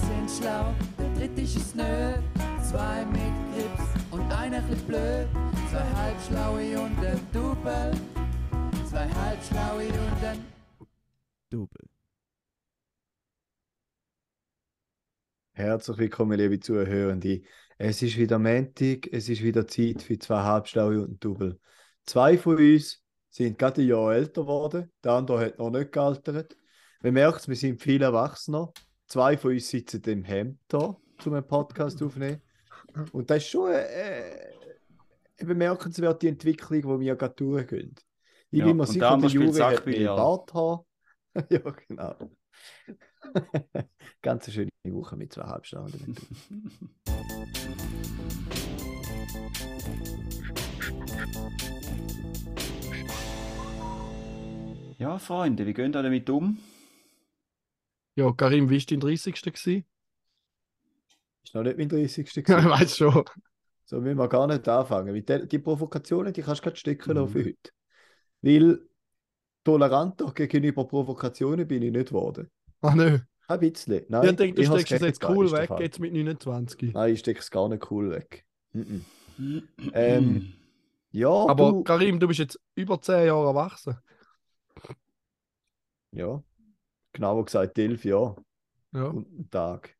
sind schlau, der dritte ist es nö. Zwei mit Grips und einer chli blöd. Zwei halbschlaue und ein Double. Zwei halbschlaue und ein Double. Herzlich willkommen, liebe Zuhörende. Es ist wieder Montag, es ist wieder Zeit für zwei Halbschlaue und ein Double. Zwei von uns sind gerade ein Jahr älter geworden, der andere hat noch nicht gealtert. Man merkt, wir sind viel erwachsener. Zwei von uns sitzen im Hemd da, um einen Podcast aufzunehmen. Und das ist schon äh, eine bemerkenswerte Entwicklung, die wir gerade durchgehen. Ich Ja, bin mir sicher, der Juri hat mehr Sachbillard. Barthaar. ja, genau. Ganz eine schöne Woche mit zwei Halbstunden. Ja, Freunde, wie gehen ihr damit um? Ja, Karim, wie war dein 30. gewesen? Ist noch nicht mein 30. Ja, ich weiß schon. So müssen wir gar nicht anfangen. Weil die, die Provokationen, die kannst du gerade stecken lassen Mhm. für heute. Weil toleranter gegenüber Provokationen bin ich nicht geworden. Ah, nö. Ein bisschen. Nein, ich denke, du steckst es jetzt cool weg, jetzt mit 29. Nein, ich stecke es gar nicht cool weg. Ähm, Ja, Aber du... Karim, du bist jetzt über 10 Jahre erwachsen. Ja, genauer gesagt elf Jahre Ja. und einen Tag.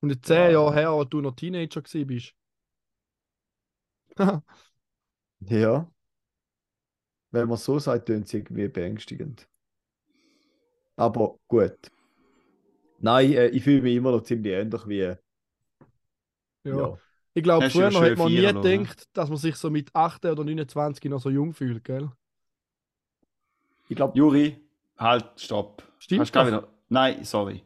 Und jetzt 10 Ja. Jahre her, als du noch Teenager gewesen bist. Ja. Wenn man so sagt, tönt es irgendwie beängstigend. Aber gut. Nein, äh, ich fühle mich immer noch ziemlich ähnlich wie. Ja. ja. Ich glaube, früher schön hat man nie lassen, ne? gedacht, dass man sich so mit 18 oder 29 noch so jung fühlt, gell? Ich glaube, Juri, halt, stopp. Stimmt gar doch. wieder... Nein, sorry.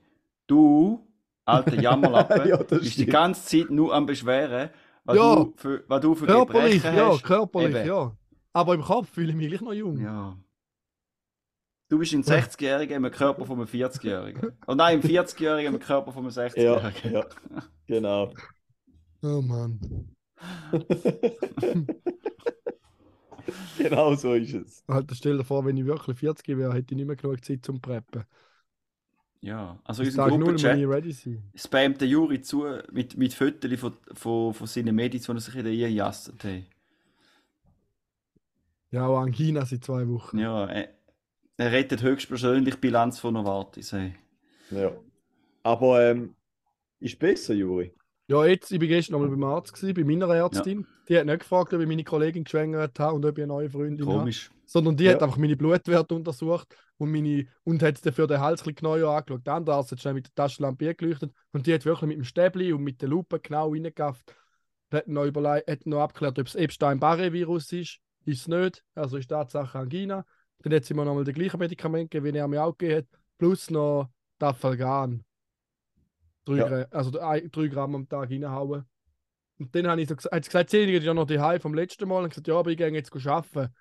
Du, alter Jammerlappe, Ja, das bist die stimmt. ganze Zeit nur am Beschweren, was, Ja. du, für, was du für Körperlich, Gebrechen ja, hast. körperlich, Eben. ja. Aber im Kopf fühle ich mich gleich noch jung. Ja. Du bist ein 60-Jähriger im Körper von einem 40-Jährigen. Oh nein, ein 40-Jähriger im Körper von einem ja, 60-Jährigen. ja, genau. Oh Mann. genau so ist es. Alter, stell dir vor, wenn ich wirklich 40 wäre, hätte ich nicht mehr genug Zeit zum Preppen. Ja, also Tag null muss Gruppenchat ich ready sein. spammt der Juri zu mit, mit Fotos von, von, von seinen Medis, die er sich in der Ehe jasset hat. Ja, auch Angina seit zwei Wochen. Ja, er, er rettet höchstpersönlich Bilanz von Novartis. Hey. Ja. Aber ähm, ist besser, Juri. Ja, jetzt, ich war gestern noch mal beim Arzt, gewesen, bei meiner Ärztin. Die hat nicht gefragt, ob ich meine Kollegin geschwängert habe und ob ich eine neue Freundin habe. Komisch. Sondern die Ja. hat einfach meine Blutwerte untersucht und, meine, und hat dafür den Hals genauer angeschaut. Der andere Arzt hat schnell mit der Taschenlampe geleuchtet und die hat wirklich mit dem Stäbli und mit der Lupe genau reingegafft. Hat noch, überlei- hat noch abgeklärt, ob es Epstein-Barre-Virus ist. Ist es nicht. Also ist Tatsache Angina. Dann hat sie mir nochmal das gleiche Medikament gegeben, wie er mir auch gegeben hat. Plus noch Dafalgan. Drei, Ja. Also drei Gramm am Tag reinhauen. Und dann habe ich so ges- hat sie gesagt, sie ja noch daheim vom letzten Mal. Und gesagt, ja, aber ich gehe jetzt arbeiten.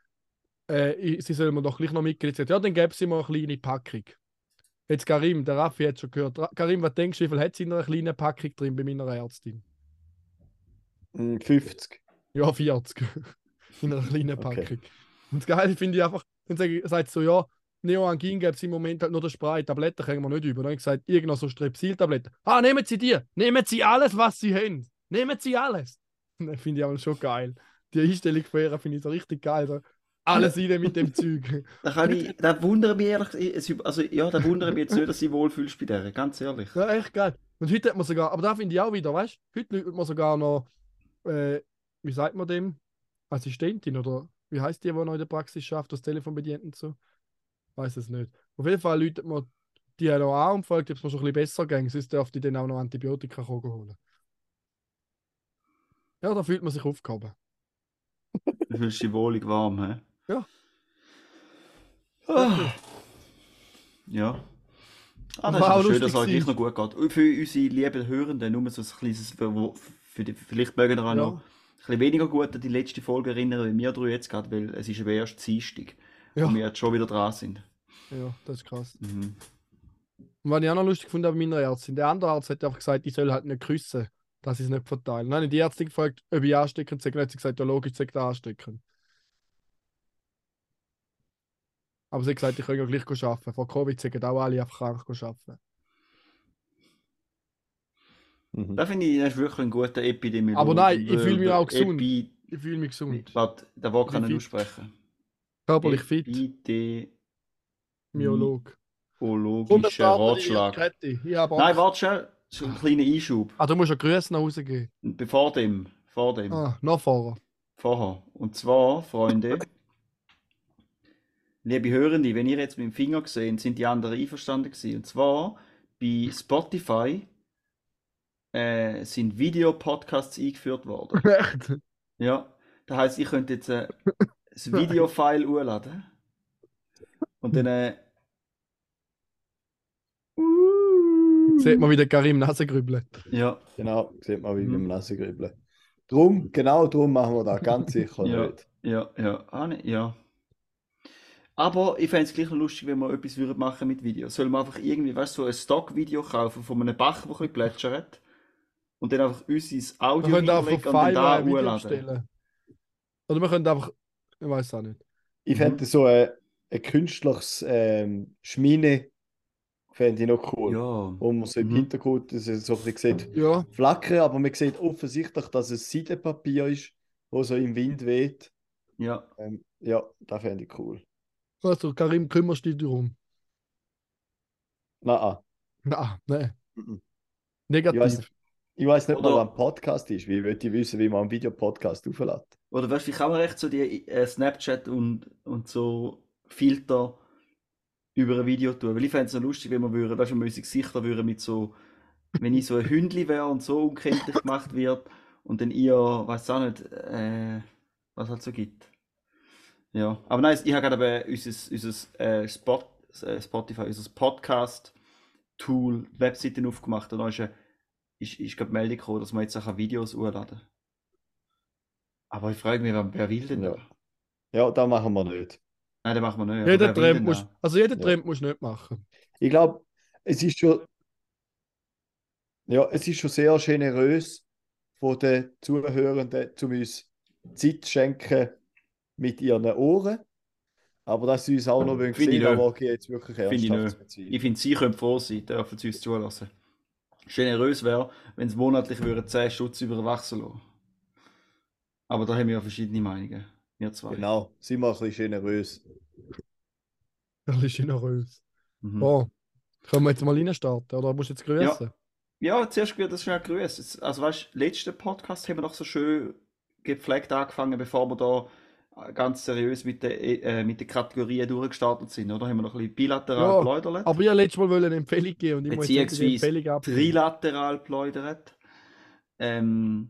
Äh, sie soll mir doch gleich noch mitgeben. Gesagt, ja, dann gäbe sie mir eine kleine Packung. Jetzt Karim, der Raffi hat schon gehört. Karim, was denkst du, wie viel hat sie in einer kleinen Packung drin bei meiner Ärztin? Mm, 50. Ja, 40. in einer kleinen Okay. Packung. Und das Geile finde ich einfach, dann sage ich- sagt so, ja, Neoangin gibt es im Moment halt nur den Spray, Tabletten können wir nicht über. Dann habe ich gesagt, irgendeine so Strepsil-Tabletten. Ah, nehmen Sie die! Nehmen Sie alles, was Sie haben! Nehmen Sie alles! Das finde ich aber schon geil. Die Einstellung von ihr finde ich so richtig geil. So, alles rein mit dem Zeug. Da, kann ich, da wundere mich ehrlich, also ja, da wundere mich jetzt nicht, dass dich wohlfühlst bei der, ganz ehrlich. Ja, echt geil. Und heute hat man sogar, aber da finde ich auch wieder, weißt du, heute läutet man sogar noch, äh, wie sagt man dem? Assistentin oder wie heißt die, die noch in der Praxis schafft, das Telefon bedient und so? Weiß es nicht. Auf jeden Fall läutet man die noch an und fragt, ob es mir schon ein bisschen besser ging, sonst dürfte ich dann auch noch Antibiotika holen. Ja, da fühlt man sich aufgehoben. Du fühlst dich wohlig warm, hä? Ja. Ah. Ja. Ah, das War auch ist schön, dass es euch noch gut geht. Für unsere lieben Hörenden, nur so ein kleines, für, für die, vielleicht mögen wir auch noch Ja. ein bisschen weniger gut an die letzte Folge erinnern, wie wir drei jetzt gerade, weil es ist aber erst Dienstag, Ja, und wir jetzt schon wieder dran sind. Ja, das ist krass. Mhm. Und was ich auch noch lustig fand bei meiner Ärztin, der andere Arzt hat einfach gesagt, ich soll halt nicht küssen, dass ich es nicht verteilen. Dann habe ich die Ärztin gefragt, ob ich ansteckend sei. Dann hat sie gesagt, ja logisch, sei ansteckend. Aber sie hat gesagt, ich kann ja gleich arbeiten. Vor Covid sind auch alle einfach krank arbeiten. Mhm. Da finde ich, das ist wirklich ein guter Epidemiologe. Aber nein, ich fühle mich auch gesund. Epi Ich fühle mich gesund. Warte, der Wort kann ich aussprechen. Körperlich fit. Epidemiologischer Starten die Ratschlag. Nein, warte schnell. So ein kleiner Einschub. Ah, du musst ja Grüße nach Hause geben. Bevor dem. Vor dem. Ah, noch vorher. Vorher. Und zwar, Freunde, liebe Hörende, wenn ihr jetzt mit dem Finger gesehen, sind die anderen einverstanden gewesen. Und zwar bei Spotify äh, sind Videopodcasts eingeführt worden. Echt? Ja, das heißt, ich könnte jetzt äh, das Videofile hochladen und dann äh, Sieht man, wie der Karim Nase grübelt. ja, Genau, sieht man wie Mhm. beim Nassegrübeln. Drum, genau drum machen wir das ganz sicher Ja. nicht. ja, ja, ah, ne, ja. Aber ich fände es gleich noch lustig, wenn wir etwas würden machen mit Videos. Sollen wir einfach irgendwie, weißt du, so ein Stock-Video kaufen von einem Bach, der ein bisschen plätschert und dann einfach uns ins Wir Audio können einfach und dann da ein Video. Oder wir können einfach. Ich weiß auch nicht. Ich Mhm. fände so ein, ein künstliches ähm, Schmine fände ich noch cool. Ja, Wo man so im Mhm. Hintergrund das ist so ein bisschen sieht, Ja, flackern, aber man sieht offensichtlich, dass es Seidenpapier ist, wo so im Wind weht. ja. Ähm, ja, das fände ich cool. also Karim, kümmerst dich darum. Nein, Nein, nein. Mhm. Negativ. Ich weiß- ich weiß nicht Oder- mal, was ein Podcast ist. Wie würde ich wissen, wie man einen Videopodcast auflädt? Oder weißt du, wie kann man echt so die äh, Snapchat und, und so Filter über ein Video tun? Weil ich fände es so lustig, wenn man würde, weißt du, unsere Gesichter würde mit so, wenn ich so ein Hündli wäre und so unkenntlich gemacht wird und dann ihr, weiß auch nicht, äh, was halt so gibt. Ja, aber nein, ich habe gerade unser, unser äh, Spot, äh, Spotify, unser Podcast-Tool, Webseiten aufgemacht und da ist, eine, ist, ist gerade Meldung gekommen, dass man jetzt auch Videos hochladen kann. Aber ich frage mich, wer, will denn da? Ja, das machen wir nicht. Nein, den machen wir nicht. Jeder will Trend muss, also jeden Ja. Trend musst du nicht machen. Ich glaube, es ist schon, ja, es ist schon sehr generös von den Zuhörenden, um uns Zeit zu schenken mit ihren Ohren. Aber dass sie uns auch noch Finde sehen ich wollen, wage ich jetzt wirklich Finde ich ernsthaft zu bezweifeln. Ich finde, sie können froh sein, dürfen sie uns zulassen. Generös wäre, wenn sie monatlich würden 10 Stutz überwachsen lassen. Aber da haben wir ja verschiedene Meinungen. Wir zwei. Genau, sind wir ein bisschen generös. Das ist generös. Mhm. Oh, können wir jetzt mal reinstarten? Oder musst du jetzt grüßen? Ja, zuerst wird das schnell grüßen. Also weißt du, letzten Podcast haben wir noch so schön gepflegt angefangen, bevor wir da ganz seriös mit den, äh, mit den Kategorien durchgestartet sind, oder? Haben wir noch ein bisschen bilateral Ja, geplaudert, Aber ich wollte letztes Mal wollte eine Empfehlung geben und ich muss jetzt Beziehungsweise Empfehlung abgeben. trilateral geplaudert. Ähm,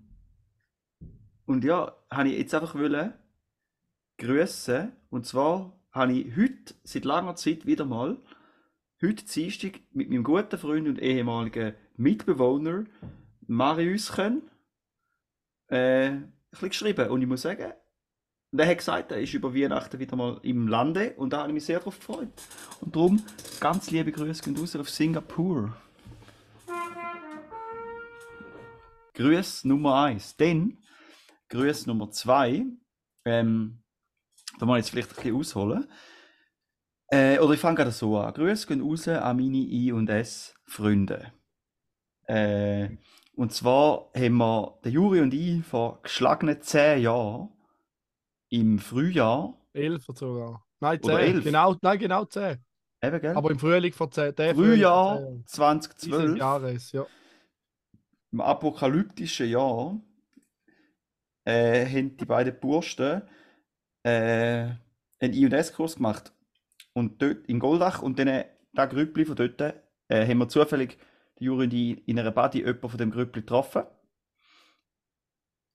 und ja, habe ich jetzt einfach wollen grüßen. Und zwar habe ich heute, seit langer Zeit wieder mal, heute Dienstag mit meinem guten Freund und ehemaligen Mitbewohner Marius können, äh, ein bisschen geschrieben. Und ich muss sagen, der hat gesagt, er ist über Weihnachten wieder mal im Lande und da habe ich mich sehr darauf gefreut. Und darum ganz liebe Grüße gehen raus auf Singapur. Grüß Nummer 1. Dann Grüß Nummer 2. Ähm, da muss ich jetzt vielleicht ein bisschen ausholen. Äh, oder ich fange gerade so an. Grüße gehen raus an meine I und S Freunde. Äh, und zwar haben wir, der Juri und ich, vor geschlagenen 10 Jahren im Frühjahr, Elf sogar. Nein, Oder zehn. elf. Genau, nein, genau zehn. eben, gell? Aber im Frühling vor zehn. Der Frühjahr vor zehn Jahren. 2012. Dieses Jahres, ja. im apokalyptischen Jahr äh, haben die beiden Bursten äh, einen I&S-Kurs gemacht. Und dort in Goldach und dann äh, der Grüppli von dort äh, haben wir zufällig die Juri und ich in einer Body jemanden von dem Grüppli getroffen.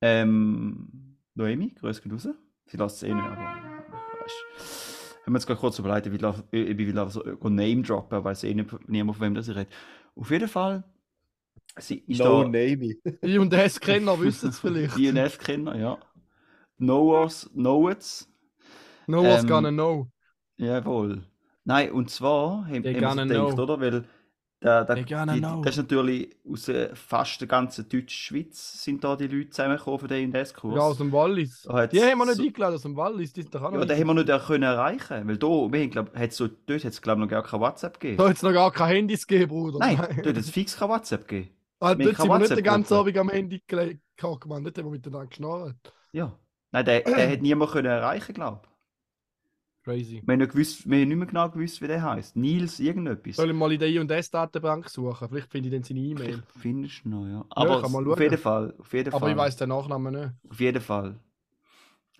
Ähm, Noemi, grüß raus. Sie lässt es eh nicht, aber weißt Haben wir uns gerade kurz überlegt, ich will, ich will so Name droppen, weiß eh nicht, niemand von wem das ich rede. Auf jeden Fall, sie ist No da, name. I und S-Kenner wissen es vielleicht. DNF-Kenner, ja. Knowers, Knowets, No one's Ähm, gonna know. jawohl. Nein, und zwar haben, wir gedacht, know. oder? Weil da, da, die, das ist natürlich aus äh, fast der ganzen Deutschschweiz sind da die Leute zusammengekommen für den INS-Kurs. Ja, aus dem Wallis. Da Die haben wir nicht so- eingeladen aus dem Wallis. Die sind doch auch Ja, den haben wir nicht können erreichen, weil da, wir haben, glaub, hat's so, dort hat es glaube ich noch gar kein WhatsApp gegeben. Da hat es noch gar keine Handys gegeben, Bruder. Nein, dort hat es fix kein WhatsApp gegeben. Ah, dort sind wir nicht den ganzen Abend am Handy gelegt, man. Dort haben wir miteinander geschnarrt. Ja. Nein, der, der hat niemand können erreichen, glaube ich. Crazy. Wir haben, nicht gewusst, wir haben nicht mehr genau gewusst, wie der heißt. Nils irgendetwas. Soll ich mal in der I&S-Datenbank suchen? Vielleicht finde ich dann seine E-Mail. Vielleicht findest du noch, ja. Ja, Aber mal auf jeden Fall, auf jeden Aber Fall, ich weiß den Nachnamen nicht. auf jeden Fall,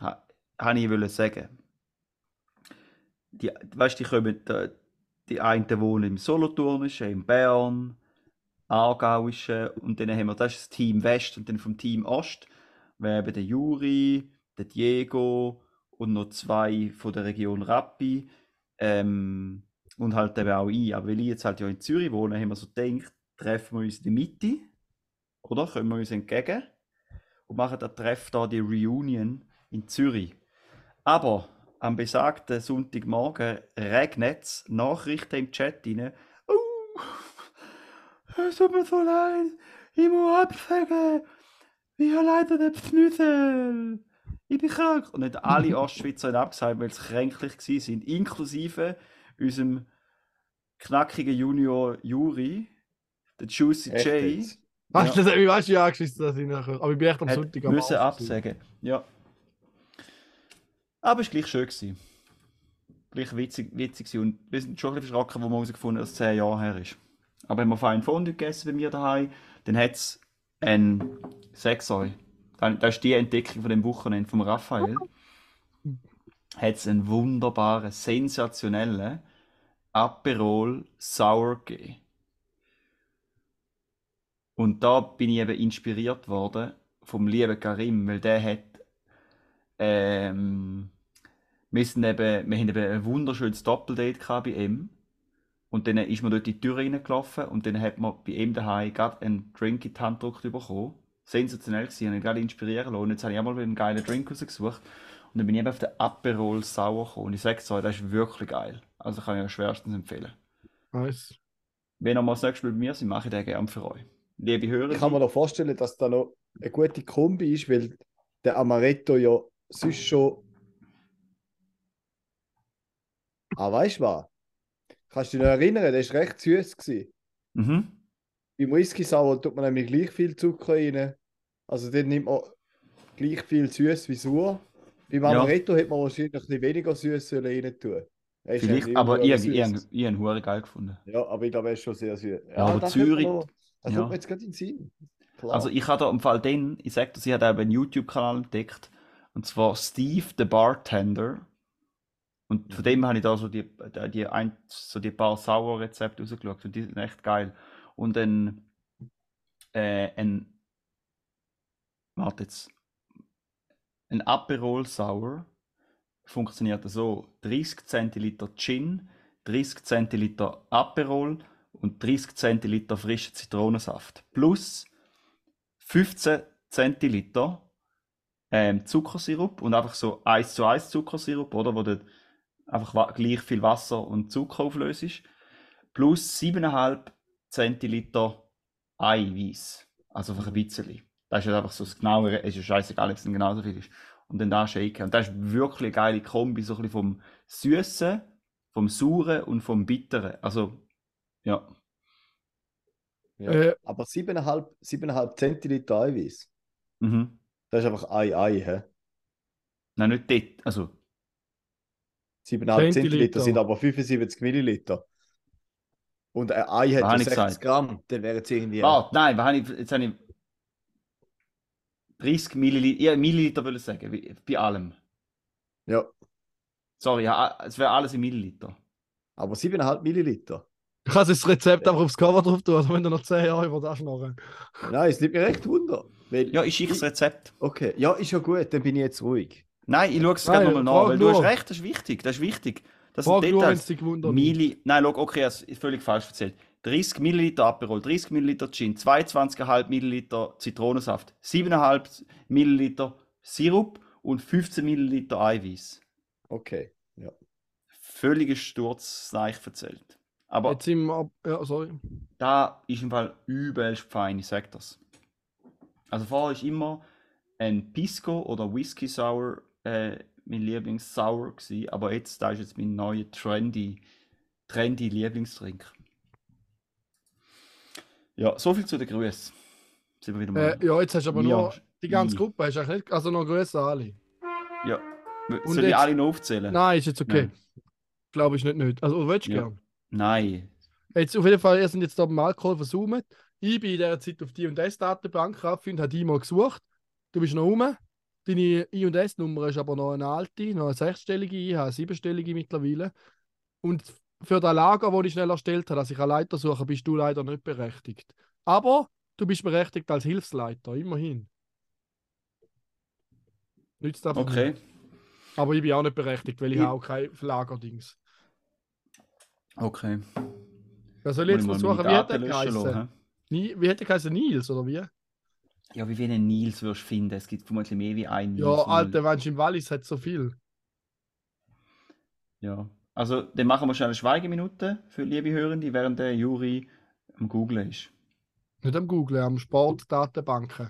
ha, habe ich wollen sagen, die, weißt, die kommen, äh, die einen wohnen im Solothurnischen, in Bern, Aargauischen und dann haben wir, das ist das Team West und dann vom Team Ost wäre eben der Juri, der Diego und noch zwei von der Region Rappi ähm, und halt eben auch ich. Aber weil ich jetzt halt ja in Zürich wohne, haben wir so gedacht, treffen wir uns in der Mitte, oder? Kommen wir uns entgegen und machen das Treff da, die Reunion in Zürich. Aber am besagten Sonntagmorgen regnet es Nachrichten im Chat rein. Oh, es tut mir so leid, ich muss absagen. Ich habe leider den Pfnüssel. Ich bin krank. Und nicht alle Ostschweizer haben abgesagt, weil sie kränklich sind, inklusive unserem knackigen Junior Juri, der Juicy Echt J. jetzt? Weißt du, das- ich weiß ja angeschissen, dass ich nachher. Aber ich bin echt am hat Sonntag am müssen absagen. Ja. Aber es war gleich schön. Gewesen. Gleich witzig, witzig gewesen. Und wir sind schon ein bisschen erschrocken, wo wir herausgefunden haben, dass es 10 Jahre her ist. Aber haben wir fein Fondue gegessen bei mir daheim, dann hat es ein, euch, das ist die Entdeckung von dem Wochenende von Raphael, hat es einen wunderbaren, sensationellen Aperol Sour gegeben. Und da bin ich eben inspiriert worden vom lieben Karim, weil der hat ähm, wir, sind eben, wir haben eben ein wunderschönes Doppeldate bei ihm. Und dann ist man dort in die Tür reingelaufen und dann hat man bei ihm daheim gerade einen Drink in die Hand gedrückt bekommen. Sensationell gewesen, habe ich gerade inspirieren lassen. Und jetzt habe ich auch mal wieder einen geilen Drink rausgesucht. Und dann bin ich eben auf den Aperol Sauer gekommen. Und ich sage es euch, das ist wirklich geil. Also kann ich euch schwerstens empfehlen. Nice. Wenn ihr mal das nächste Mal bei mir seid, mache ich den gerne für euch. Liebe Hörer, Ich kann mir noch vorstellen, dass da noch eine gute Kombi ist, weil der Amaretto ja sonst schon. Ah, weißt du was? Kannst du dich noch erinnern, der war recht süß. Gewesen. mhm. Beim Whisky Sour tut man nämlich gleich viel Zucker rein. Also den nimmt man gleich viel süß wie sauer. Beim Ja. Amaretto hätte man wahrscheinlich ein bisschen weniger süß rein tun. Vielleicht, aber ich, ich, ich, süß. ich, ich habe ihn hure geil gefunden. Ja, aber ich glaube, er ist schon sehr süß. Ja, aber das könnte Zürich- man Das ja. kommt jetzt gerade in den Sinn. Klar. Also ich habe da im Fall den, ich sag das, ich habe eben einen YouTube-Kanal entdeckt. Und zwar Steve the Bartender. Und von dem habe ich da so die, die, ein, so die paar Sauer-Rezepte rausgeschaut. Und die sind echt geil. Und dann äh, ein, warte jetzt, ein Aperol Sour funktioniert so: 30 Zentiliter Gin, 30 Zentiliter Aperol und 30 Zentiliter frischen Zitronensaft. Plus 15 Zentiliter ähm, Zuckersirup und einfach so 1 zu 1 Zuckersirup, oder? Wo du einfach gleich viel Wasser und Zucker auflöst. Plus 7,5 Zentiliter Eiweiß. Also einfach ein bisschen. Das ist halt einfach so das Genauere. Es ist ja scheißegal, ob es genauso viel ist. Und dann da shaken. Und das ist wirklich eine geile Kombi, so ein bisschen vom Süßen, vom Sauren und vom Bitteren. Also, ja. ja. Äh, aber 7,5 7,5 Zentiliter Eiweiß. Mhm. Das ist einfach Ei, Ei, hä? Nein, nicht dort. Also, 7,5 Zentiliter Zentiliter. sind aber 75 Milliliter. Und ein Ei hat Was ja habe ich 60 gesagt? Gramm, dann wäre es irgendwie. Warte, nein, habe ich, jetzt habe ich 30 Milliliter, ja, Milliliter würde ich sagen, bei allem. Ja, Sorry, ja, es wäre alles in Milliliter. aber 7,5 Milliliter. Du kannst das Rezept einfach aufs Cover drauf tun, also wenn du noch 10 Jahre über das schnarren. Nein, es nimmt mir recht Wunder. Weil, Ja, ich schicke das Rezept. Okay, ja, ist ja gut, dann bin ich jetzt ruhig. Nein, ich schaue es Nein, gerne nochmal nach, weil du hast nur. recht, das ist wichtig, das ist wichtig. Das Frag sind nur, Details. gewundert Milli, nein, schau, okay, das ist völlig falsch erzählt. 30 Milliliter Aperol, 30 Milliliter Gin, 22,5 Milliliter Zitronensaft, 7,5 Milliliter Sirup und 15 Milliliter Eiweiß. Okay, ja. Völliger Sturz, nein, ich erzählt. Aber Jetzt wir ab. Ja, sorry. da ist im Fall übelst fein, ich sag das. Also vorher ist immer ein Pisco oder Whisky Sour äh, mein Lieblings-Sour gewesen, aber jetzt, da ist jetzt mein neuer trendy, trendy Lieblingsdrink. Ja, so viel zu den Grüßen. Sind wir wieder mal. Äh, ja, jetzt hast du aber Ja, nur die ganze ich. Gruppe, hast nicht, also noch Grüße an alle. Ja. Und Soll ich jetzt- alle noch aufzählen? Nein, ist jetzt okay. Glaube ich nicht, nicht. Also, willst du Ja. gern? Nein. Jetzt auf jeden Fall, ihr sind jetzt da beim Alkohol versucht. Ich bin in dieser Zeit auf die I&S-Datenbank raufgefunden, habe die mal gesucht. Du bist noch rum. Deine I&S-Nummer ist aber noch eine alte, noch eine sechsstellige, ich habe eine siebenstellige mittlerweile. Und für das Lager, das ich schnell erstellt habe, dass ich einen Leiter suche, bist du leider nicht berechtigt. Aber du bist berechtigt als Hilfsleiter, immerhin. Nützt einfach Okay. nicht. Aber ich bin auch nicht berechtigt, weil ich, Ich- auch kein Lagerdings. Okay. Wer soll ich jetzt Muss ich versuchen, mal wie hat löschen geheißen? wie hätte er geheißen? Nils, oder wie? Ja, wie einen Nils wirst du finden? Es gibt vermutlich mehr wie einen Nils. Ja, Alter, wenn im Wallis hat so viel. Ja. Also, dann machen wir schnell eine Schweigeminute für liebe Hörende, während der Juri am Googlen ist. Nicht am Googlen, am Sportdatenbanken.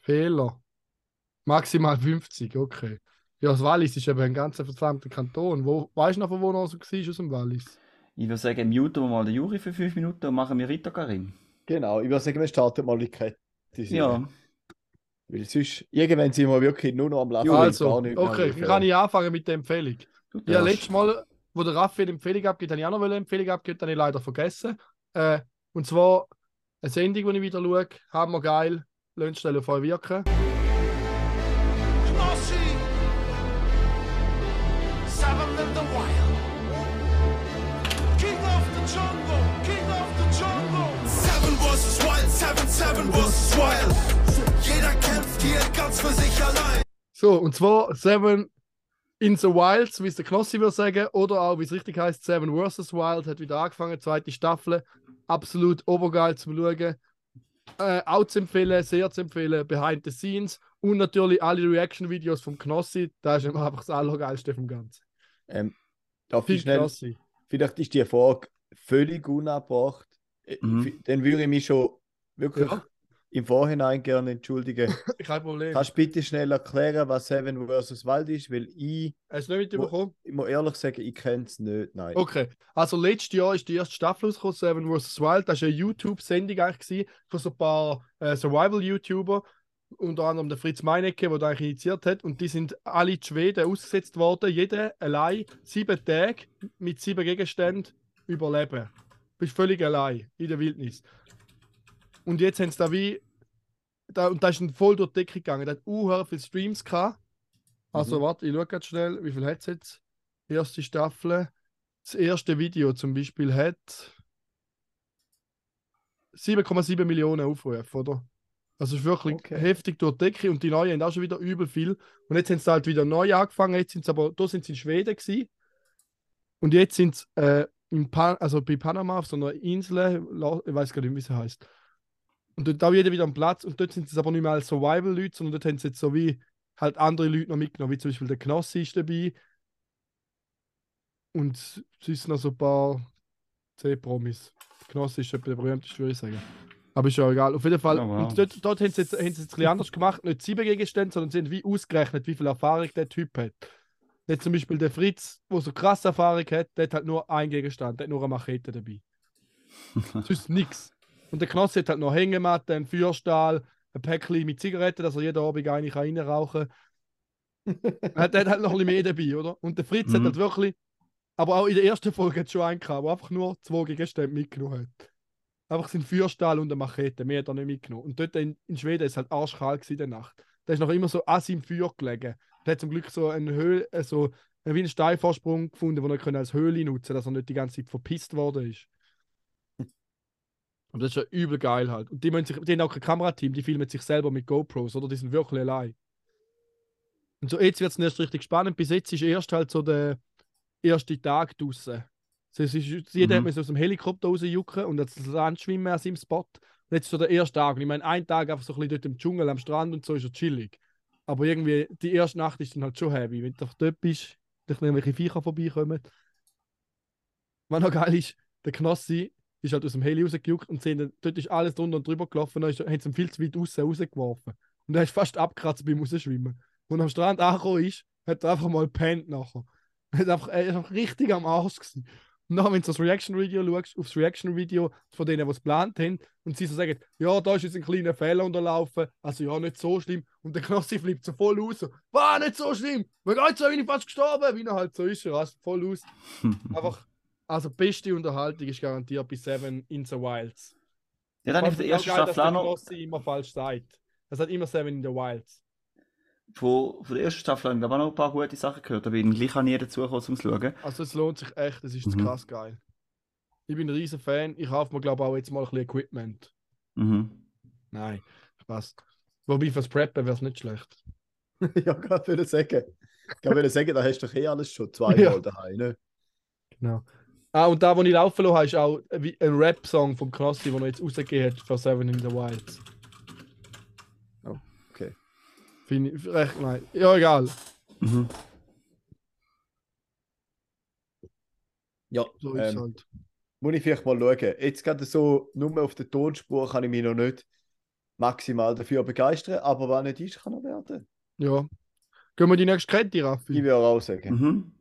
Fehler. Maximal 50, okay. Ja, das Wallis ist eben ein ganzer verdammter Kanton. Wo, weißt du noch, von wo noch so war aus dem Wallis? Ich würde sagen, muten wir mal den Juri für fünf Minuten und machen wir weiter, Karim. Genau, ich würde sagen, wir starten mal die Kette. Ja. Weil sonst, irgendwann sind wir wirklich nur noch am Laufen. also, okay, dann kann ich anfangen mit der Empfehlung. Ja, letztes Mal, wo der Raffi eine Empfehlung abgibt, habe ich auch noch eine Empfehlung abgegeben, habe ich leider vergessen. Äh, und zwar eine Sendung, die ich wieder schaue, hammergeil, lasst schnell auf euch wirken. Ganz für sich allein. So, und zwar Seven in the Wilds, wie es der Knossi würde sagen, oder auch, wie es richtig heißt, Seven vs. Wild, hat wieder angefangen, zweite Staffel. Absolut obergeil zum Schauen. Äh, auch zu empfehlen, sehr zu empfehlen, behind the scenes und natürlich alle Reaction-Videos vom Knossi. Das ist einfach das Allergeilste vom Ganzen. Ähm, darf ich schnell, Knossi. vielleicht ist die Frage völlig unabbracht. Äh, Mhm. Dann würde ich mich schon wirklich Ja. Im Vorhinein gerne entschuldigen. Kein Problem. Kannst du bitte schnell erklären, was Seven vs. Wild ist? Weil ich, Hast du nicht mitbekommen? ich muss ehrlich sagen, ich kenne es nicht. Nein. Okay, also letztes Jahr ist die erste Staffel rausgekommen, Seven vs. Wild. Das war eine YouTube-Sendung eigentlich von so ein paar äh, Survival-YouTuber, unter anderem der Fritz Meinecke, der das eigentlich initiiert hat. Und die sind alle in Schweden ausgesetzt worden, jeder allein sieben Tage mit sieben Gegenständen überleben. Bist völlig allein in der Wildnis. Und jetzt haben sie da wie. Da, und da ist ein voll durch die Decke gegangen. Da hat uh, viele Streams gehabt. Also, Mhm. warte, ich schaue ganz schnell, wie viel hat es jetzt? Erste Staffel. Das erste Video zum Beispiel hat 7,7 Millionen Aufrufe, oder? Also es ist wirklich Okay. heftig durch die Decke und die neuen haben auch schon wieder übel viel. Und jetzt haben sie halt wieder neu angefangen. Jetzt sind sie aber, da sind sie in Schweden gewesen. Und jetzt sind sie äh, in Pan also bei Panama auf so einer Insel, ich weiß gar nicht, wie sie heißt. Und dort auch jeder wieder am Platz. Und dort sind sie aber nicht mehr als Survival-Leute, sondern dort haben sie jetzt so wie halt andere Leute noch mitgenommen, wie zum Beispiel der Knossi ist dabei. Und sonst noch so ein paar C-Promis. Knossi ist etwa der berühmteste, würde ich sagen. Aber ist ja egal. Auf jeden Fall. Oh, wow. Und dort, dort haben sie jetzt, haben sie jetzt ein bisschen anders gemacht. Nicht sieben Gegenstände, sondern sie haben wie ausgerechnet, wie viel Erfahrung der Typ hat. Jetzt zum Beispiel der Fritz, der so krasse Erfahrung hat, der hat halt nur einen Gegenstand, der hat nur eine Machete dabei. Sonst nichts. Und der Knossi hat halt noch Hängematte, einen Feuerstahl, ein Päckchen mit Zigaretten, dass er jeden Abend kann reinrauchen kann. er hat halt noch ein bisschen mehr dabei, oder? Und der Fritz hat Mhm. halt wirklich, aber auch in der ersten Folge hat es schon einen gehabt, der einfach nur zwei Gegenstände mitgenommen hat. Einfach seinen Feuerstahl und eine Machete, mehr hat er nicht mitgenommen. Und dort in, in Schweden ist es halt arschkalt in der Nacht. Da ist noch immer so an seinem Feuer gelegen. Der hat zum Glück so eine Höhle, äh, so wie einen Steinvorsprung gefunden, den er als Höhle nutzen konnte, dass er nicht die ganze Zeit verpisst worden ist. Und das ist ja übel geil halt. Und die, müssen sich, die haben auch kein Kamerateam, die filmen sich selber mit GoPros, oder? Die sind wirklich allein. Und so jetzt wird es erst richtig spannend. Bis jetzt ist erst halt so der erste Tag draußen. So, es ist, jeder Mhm. hat aus dem Helikopter rausjucken und das Land schwimmen an seinem Spot. Und jetzt ist so der erste Tag. Und ich meine, ein Tag einfach so ein bisschen dort im Dschungel am Strand und so ist er chillig. Aber irgendwie, die erste Nacht ist dann halt schon heavy. Wenn du doch dort bist, dass irgendwelche Viecher vorbeikommen. Was noch geil ist, der Knossi ist halt aus dem Heli rausgejuckt und sehen, dort ist alles drunter und drüber gelaufen. Dann ist- haben sie ihn viel zu weit raus rausgeworfen. Und er ist fast abgekratzt beim Rausschwimmen. Und am Strand angekommen ist, hat er einfach mal gepennt nachher. Er ist einfach, er ist einfach richtig am Arsch gewesen. Und dann, wenn du das Reaction-Video schaust, aufs Reaction-Video von denen, die es geplant haben, und sie so sagen, ja, da ist jetzt ein kleiner Fehler unterlaufen, also ja, nicht so schlimm. Und der Knossi flippt so voll aus, so, war nicht so schlimm, mir geht's so, bin ich fast gestorben, wie er halt so ist, er rast voll aus. Einfach, also beste Unterhaltung ist garantiert bei Seven in the Wilds. Ja, dann ist der erste dass Staffel auch noch. Knossi immer falsch sagt. Er sagt immer Seven in the Wilds. Von, von der ersten Staffel habe ich aber noch ein paar gute Sachen gehört, aber ich bin gleich auch nie dazu gekommen, um zu schauen. Also es lohnt sich echt, es ist Mhm. krass geil. Ich bin ein riesen Fan, ich kaufe mir glaube auch jetzt mal ein bisschen Equipment. Mhm. Nein, Spaß. Wobei fürs Preppen wäre es nicht schlecht. ja, gerade würde sagen. Ich würde sagen, da hast du doch eh alles schon zweimal Ja. daheim. Ne? Genau. Ah, und da, wo ich laufen lasse, ist auch wie ein Rap-Song vom Knossi, den er jetzt rausgegeben hat für Seven in the Wilds. Okay. Finde ich recht nein. Ja, egal. Mhm. Ja, So ist es ähm, halt. muss ich vielleicht mal schauen. Jetzt gerade so, nur auf der Tonspur kann ich mich noch nicht maximal dafür begeistern, aber was nicht ist, kann er werden. Ja. Gehen wir die nächste Kette, Ich Raffi? würde auch sagen. Mhm.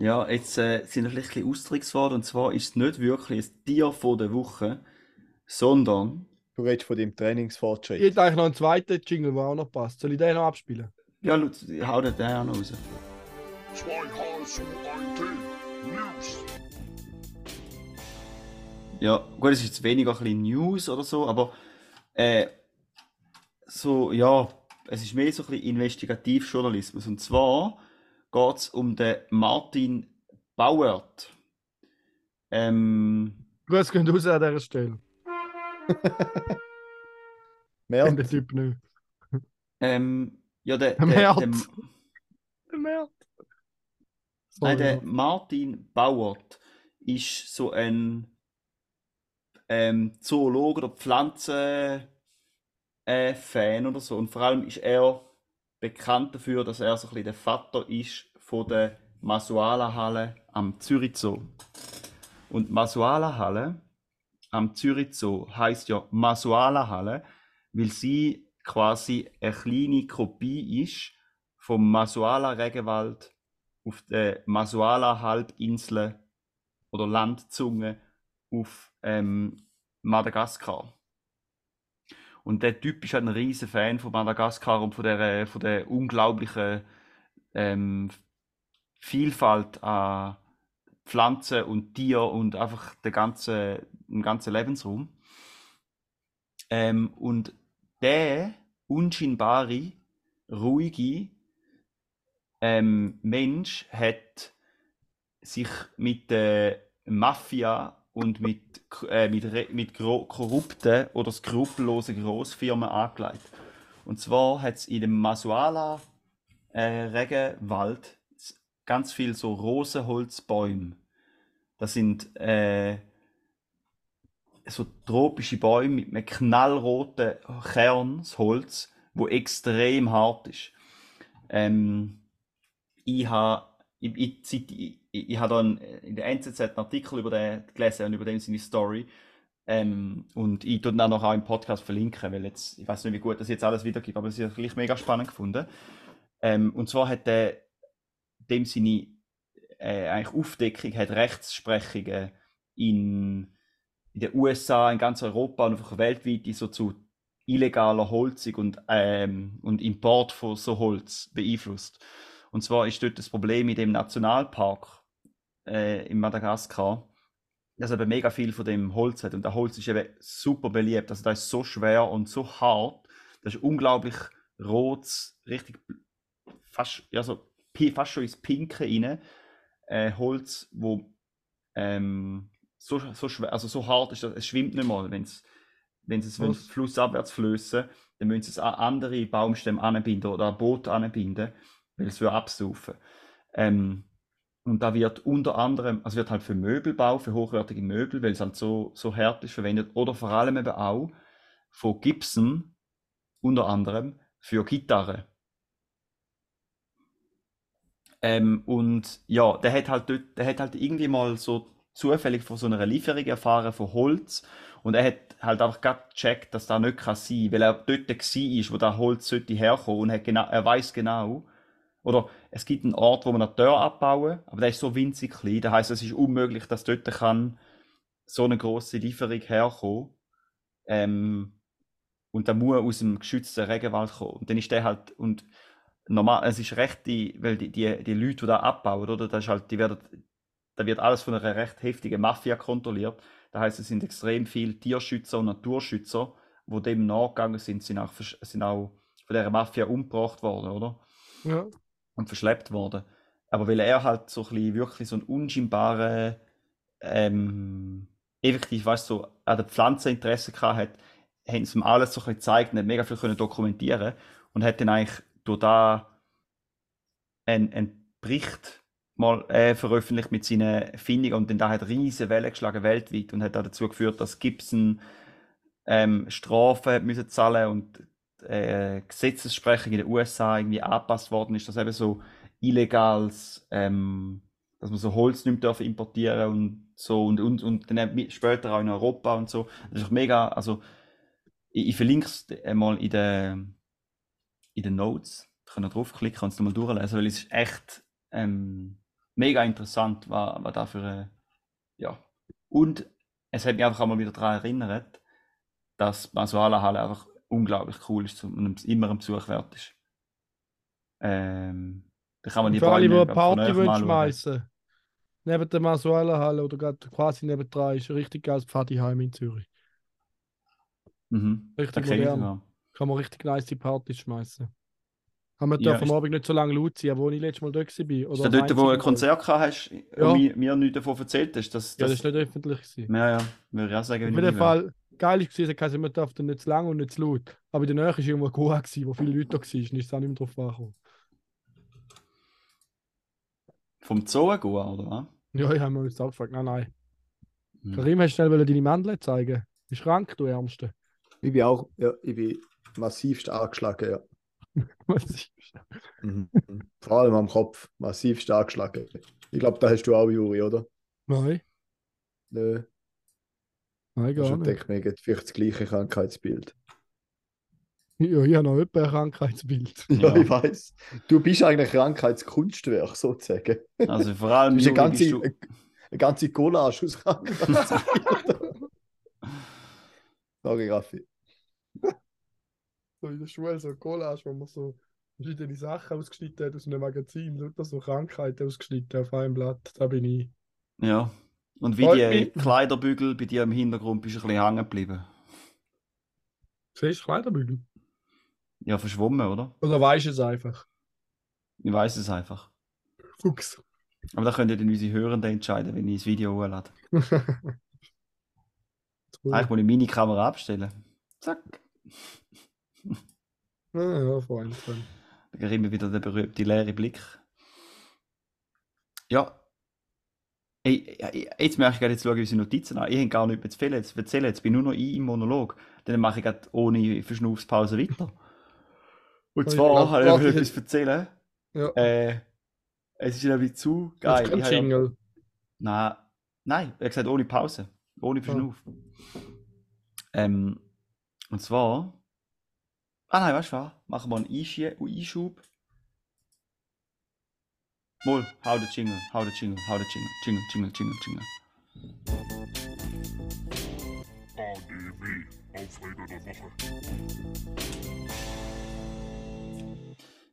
Ja, jetzt äh, sind wir vielleicht ein bisschen austrickst worden. Und zwar ist es nicht wirklich ein Tier von der Woche, sondern, Du redest von deinem Ich Trainingsfortschritt. hätte eigentlich noch einen zweiten Jingle, der auch noch passt. Soll ich den noch abspielen? ja, ich hau den auch noch raus. Zwei HSU, ein Team. News. Ja, gut, es ist jetzt weniger ein bisschen News oder so, aber äh, so, ja, es ist mehr so ein bisschen Investigativjournalismus. Und zwar geht es um den Martin Bauert. Ähm, Grüß gehen raus an dieser Stelle. Mehr? Der Typ nicht. ähm, ja, der, Der der, Mert. der, Der Mert. nein, der. Martin Bauert ist so ein ähm, Zoologe oder Pflanzen äh, Fan oder so. Und vor allem ist er bekannt dafür, dass er so ein bisschen der Vater ist von der Masuala-Halle am Zürich Zoo. Und Masuala-Halle am Zürich Zoo heißt ja Masuala-Halle, weil sie quasi eine kleine Kopie ist vom Masuala-Regenwald auf der Masuala-Halbinsel oder Landzunge auf ähm, Madagaskar. Und der Typ ist halt ein riesen Fan von Madagaskar und von der, von der unglaublichen ähm, Vielfalt an Pflanzen und Tier und einfach der ganze, den ganzen Lebensraum. Ähm, und der unscheinbare, ruhige ähm, Mensch hat sich mit der Mafia und mit, äh, mit, mit korrupten oder skrupellosen Grossfirmen angelegt. Und zwar hat es in dem Masuala äh, ganz viel so Rosenholzbäume. Das sind äh, so tropische Bäume mit einem knallroten Kern, das Holz, wo extrem hart ist. Ähm, ich habe ich, ich, ich, ich habe da einen, in der NZZ einen Artikel über den gelesen und über den seine Story. Ähm, und ich tue dann auch, auch im Podcast verlinken, weil jetzt, ich weiß nicht, wie gut das jetzt alles wiedergibt, aber es ist gleich mega spannend gefunden. Ähm, und zwar hat der, dem seine äh, eigentlich Aufdeckung hat Rechtsprechungen in, in den USA, in ganz Europa und einfach weltweit so zu illegaler Holzung und, ähm, und Import von so Holz beeinflusst. Und zwar ist dort das Problem in dem Nationalpark äh, in Madagaskar, dass eben mega viel von dem Holz hat. Und der Holz ist eben super beliebt. Also das ist so schwer und so hart. Das ist unglaublich rot, richtig fast, ja, so, fast schon ins Pinke rein. Äh, Holz, wo ähm, so, so schwer, also so hart ist, dass es schwimmt nicht mal. Wenn's, wenn sie es flussabwärts flößen, dann müssen sie es an andere Baumstämme anbinden oder an Boot anbinden, weil es würde absaufen. Ähm, und da wird unter anderem, also wird halt für Möbelbau, für hochwertige Möbel, weil es halt so, so hart ist, verwendet, oder vor allem eben auch von Gibson, unter anderem, für Gitarre. Ähm, und ja, der hat halt dort, der hat halt irgendwie mal so zufällig von so einer Lieferung erfahren von Holz. Und er hat halt einfach gerade gecheckt, dass das nicht kann sein kann, weil er dort war, wo das Holz sollte und hat genau, er weiß genau, oder es gibt einen Ort, wo man eine Tür abbauen aber der ist so winzig klein, das heißt, es ist unmöglich, dass dort kann so eine große Lieferung herkommen. Ähm, und da muss aus dem geschützten Regenwald kommen. Und dann ist der halt, und normal, es ist recht, die, weil die, die, die Leute, die da abbauen, oder, das ist halt, die werden, da wird alles von einer recht heftigen Mafia kontrolliert. Das heißt, es sind extrem viele Tierschützer und Naturschützer, die dem nachgegangen sind, sind auch, sind auch von dieser Mafia umgebracht worden, oder? Ja. Und verschleppt worden. Aber weil er halt so ein bisschen, wirklich so einen unscheinbaren, ähm, effektiv, weißt so an der Pflanze Interesse gehabt hat, haben sie ihm alles so ein bisschen gezeigt und hat mega viel können dokumentieren und hat dann eigentlich durch da einen, einen Bericht mal äh, veröffentlicht mit seinen Findungen und dann da hat riesige Wellen geschlagen weltweit und hat dazu geführt, dass Gibson ähm, Strafen müssen zahlen und äh, Gesetzessprechung in den USA irgendwie angepasst worden ist, dass eben so illegales, ähm, dass man so Holz nicht mehr importieren und so und, und, und dann später auch in Europa und so. Das ist mega, also ich, ich verlinke es mal in den, in den Notes. Da könnt ihr draufklicken und es mal durchlesen, weil es ist echt ähm, mega interessant, was, was da für eine, ja. Und es hat mich einfach mal wieder daran erinnert, dass Masuala Halle einfach unglaublich cool ist und immer ein Besuch wert ist. Ähm, da kann man die Für alle, die eine Party schmeißen. Neben der Masuela Halle oder gerade quasi neben dran ist ein richtig geiles Pfadiheim in Zürich. Mhm. Richtig Da ich modern. sogar. Kann man richtig nice die Partys schmeißen. Haben wir Ja, am Abend nicht so lange laut sein, wo ich letztes Mal dort war. Oder Ist dort, wo du ein. Konzert gehabt hast Ja. und mir, mir nichts davon erzählt hast? Dass, Ja, das ist nicht öffentlich. Gewesen. ja, ja, würde ich auch sagen, Auf jeden. Fall, geil ist gewesen, dass man darf dann nicht zu lang und nicht zu laut. Aber in der Nähe war irgendwo ein Goa, gewesen, wo viele Leute da waren. Ist es auch nicht mehr drauf angekommen. Vom Zoo gehen, oder was? Ja, ich habe mir jetzt auch gefragt. Nein, nein. Hm. Karim, hast du schnell deine Mandeln zeigen? Bist krank, du Ärmste? Ich bin auch, ja, ich bin massivst angeschlagen, ja. Was ist Mhm. Vor allem am Kopf, massivst angeschlagen. Ich glaube, da hast du auch, Juri, oder? Nein, Nö, nein, gar nicht. denkt mir vielleicht das gleiche Krankheitsbild. Ja, ich habe noch etwa ein Krankheitsbild. Ja, Ja. ich weiß. Du bist eigentlich ein Krankheitskunstwerk, sozusagen. Also vor allem, Du bist eine ganze, bist du, eine ganze Collage aus Krankheitsbildern. Sorry, Raffi. So in der Schule so Collage, wo man so verschiedene Sachen ausgeschnitten hat aus einem Magazin, lauter so Krankheiten ausgeschnitten auf einem Blatt. Da bin ich. ja. Und wie Freut die mich. Kleiderbügel bei dir im Hintergrund bist du ein bisschen hängen geblieben. Siehst du Kleiderbügel? Ja, verschwommen, oder? Oder weißt du es einfach? Ich weiß es einfach. Fuchs. Aber da können ja dann unsere Hörenden entscheiden, wenn ich das Video hochlade. Eigentlich muss ich meine Kamera abstellen. Zack. Ja, ja, Freund. Freund. Da kriegt immer wieder der berühmte leere Blick. Ja. Ey, jetzt merke ich gerade, jetzt schaue ich unsere Notizen an. Ich habe gar nichts mehr zu erzählen. Jetzt, erzählen. jetzt bin nur noch ich im Monolog. Dann mache ich gerade ohne Verschnaufspause weiter. Und Oh, zwar habe ich ich- etwas erzählen. Ja. Äh, es ist nämlich zu Geil. Kein Ich habe ja- Jingle. Nein, nein, er hat gesagt ohne Pause, ohne Verschnauf. Ähm, und zwar. Ah nein, weißt du was? Machen wir einen Einschub. Mal, hau den Jingle, hau den Jingle, hau den Jingle, Jingle, Jingle, Jingle, Jingle. ADW, Aufreger der Woche.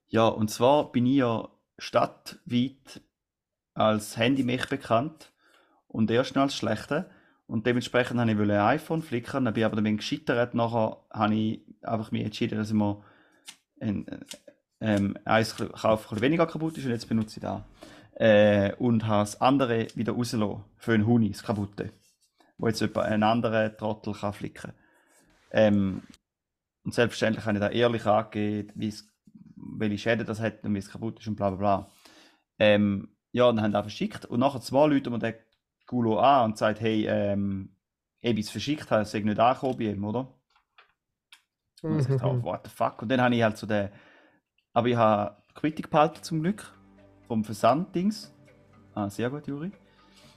Ja, und zwar bin ich ja stadtweit als Handymech bekannt und erst als schlechte. Und dementsprechend habe ich ein iPhone flickern, dann bin ich aber damit gescheitert. Nachher habe ich einfach mich entschieden, dass ich mir ein, ähm, eins kaufe, bisschen weniger kaputt ist und jetzt benutze ich das. Äh, und habe das andere wieder rausgelassen für einen Huni, das kaputte. Wo jetzt jemand einen anderen Trottel kann flicken ähm, Und selbstverständlich habe ich da ehrlich angegeben, welche Schäden das hat und wie es kaputt ist und bla bla bla. Ähm, ja, dann haben auch verschickt und nachher zwei Leute mir den Gulo an und sagt, hey, ähm, ich habe es verschickt, habe, es sei nicht angekommen bei ihm, oder? Und ich dachte, oh, what the fuck? Und dann habe ich halt so den, aber ich habe Quittung behalten zum Glück, vom Versanddings. Ah, sehr gut, Juri.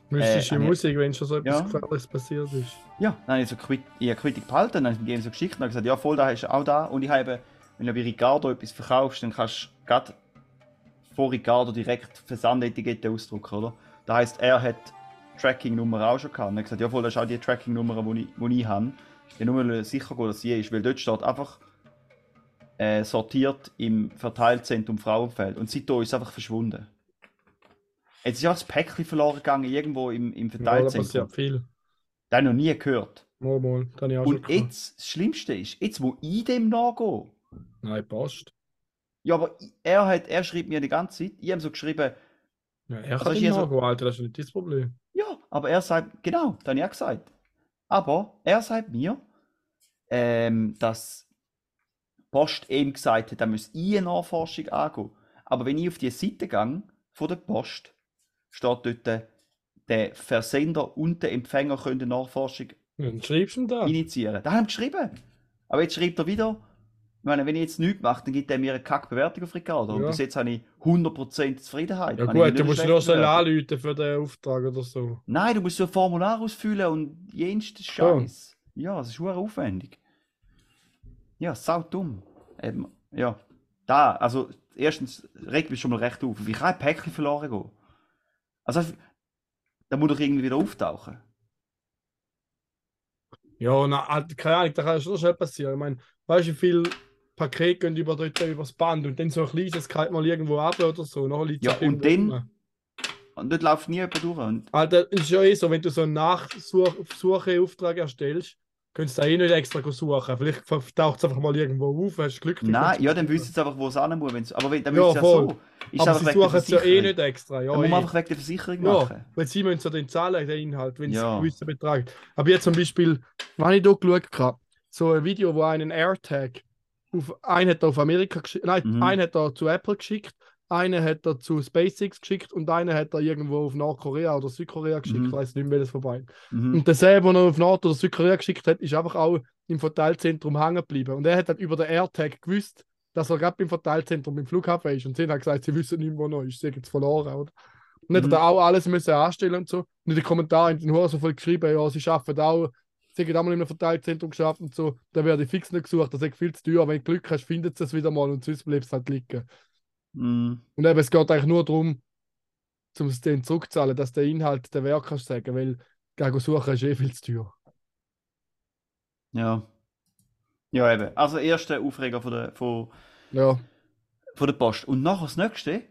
Mystische ich- Musik, wenn schon so etwas Ja. Gefährliches passiert ist. Ja, dann habe ich so Quit ich habe Quittung behalten, dann habe ich Game so geschickt und habe gesagt, ja voll, da hast du auch da. Und ich habe, wenn du bei Ricardo etwas verkaufst, dann kannst du gerade vor Ricardo direkt Versandetikette ausdrucken, oder? Das heisst, er hat Tracking-Nummer auch schon gehabt. Und er hat gesagt, ja voll, das ist auch die Tracking-Nummer, die ich, die ich habe. Ich will nur sicher gehen, dass sie ist, weil dort steht einfach äh, sortiert im Verteilzentrum Frauenfeld. Und seitdem ist es einfach verschwunden. Jetzt ist auch das Päckchen verloren gegangen, irgendwo im, im Ja, Verteilzentrum. passiert viel. Das habe ich noch nie gehört. Mal, mal. Das habe ich auch Und jetzt, das Schlimmste ist, jetzt wo ich dem nachgehe. Nein, passt. Ja, aber er, hat, er schreibt mir die ganze Zeit, ich habe so geschrieben, Ja, er Also kann ihn ja so- nachgehen, Alter, das ist nicht das Problem. ja, aber er sagt, genau, das habe ich auch gesagt. Aber er sagt mir, ähm, dass Post ihm gesagt hat, er müsse ich eine Nachforschung angehen. Aber wenn ich auf die Seite gehe, von der Post, steht dort, der Versender und der Empfänger können eine Nachforschung Dann schreibst du da. initiieren. Da haben wir geschrieben. Aber jetzt schreibt er wieder, ich meine, wenn ich jetzt nichts mache, dann gibt er mir eine Kackbewertung auf Ricardo. Und Ja. bis jetzt habe ich 100% Zufriedenheit. Ja gut, du musst nur Bewertung. anrufen für den Auftrag oder so. Nein, du musst so ein Formular ausfüllen und jensten Scheiß. Ja, das ist hure aufwendig. Ja, sau dumm. Eben, ja. Da, also erstens regt mich schon mal recht auf. Wie kann ein Päckchen verloren gehen? Also, da muss doch irgendwie wieder auftauchen. Ja, na, halt, keine Ahnung, da kann ja schon schnell passieren. Ich meine, weißt du, wie viele Pakete gehen über dort übers Band und dann so ein kleines geht mal irgendwo ab oder so. Nachher liegt Ja, und dann- rum. Und dort läuft nie jemand durch. Und Alter, ist ja eh so, wenn du so einen Nachsucheauftrag erstellst, könntest du da eh nicht extra suchen. Vielleicht taucht es einfach mal irgendwo auf, hast Glück. dann Nein, du- ja, dann wüssten sie einfach, wo es hin muss. wenn's- Aber wenn, dann Ja, müssen sie ja voll. so. Ist Aber sie suchen es ja eh nicht extra. Ja, Dann muss man eh. einfach wegen der Versicherung Ja, machen. weil sie müssen ja dann zahlen, den Inhalt, wenn sie Ja. einen gewissen Betrag. Aber jetzt zum Beispiel, wenn ich hier geschaut habe, so ein Video, wo einen AirTag auf einen hat er auf Amerika geschickt, nein, Mhm. einen hat er zu Apple geschickt, einen hat er zu SpaceX geschickt und einen hat er irgendwo auf Nordkorea oder Südkorea geschickt, Mhm. ich weiß nicht mehr, welches vorbei. Mhm. Und derselbe, den er auf Nord- oder Südkorea geschickt hat, ist einfach auch im Verteilzentrum hängen geblieben. Und er hat dann über den AirTag gewusst, dass er gerade beim Verteilzentrum im Flughafen ist. Und sie haben gesagt, sie wissen nicht, mehr, wo er ist. Sie haben es verloren, oder? Und hat er Mhm. auch alles müssen anstellen und so. Und in den Kommentaren in den Huren so viel geschrieben, ja, sie arbeiten auch, sie haben auch mal in einem Verteilzentrum geschafft und so. Da werde ich fix nicht gesucht, das ist viel zu teuer. Wenn du Glück hast, findet es wieder mal und sonst bleibt es halt liegen. Mhm. Und eben, es geht eigentlich nur darum, um es dann zurückzahlen, dass der Inhalt der Wert kannst sagen, weil gegen suchen ist eh viel zu teuer. Ja. Ja, eben. Also, erster Aufreger von der, von, Ja. von der Post. Und nachher das nächste.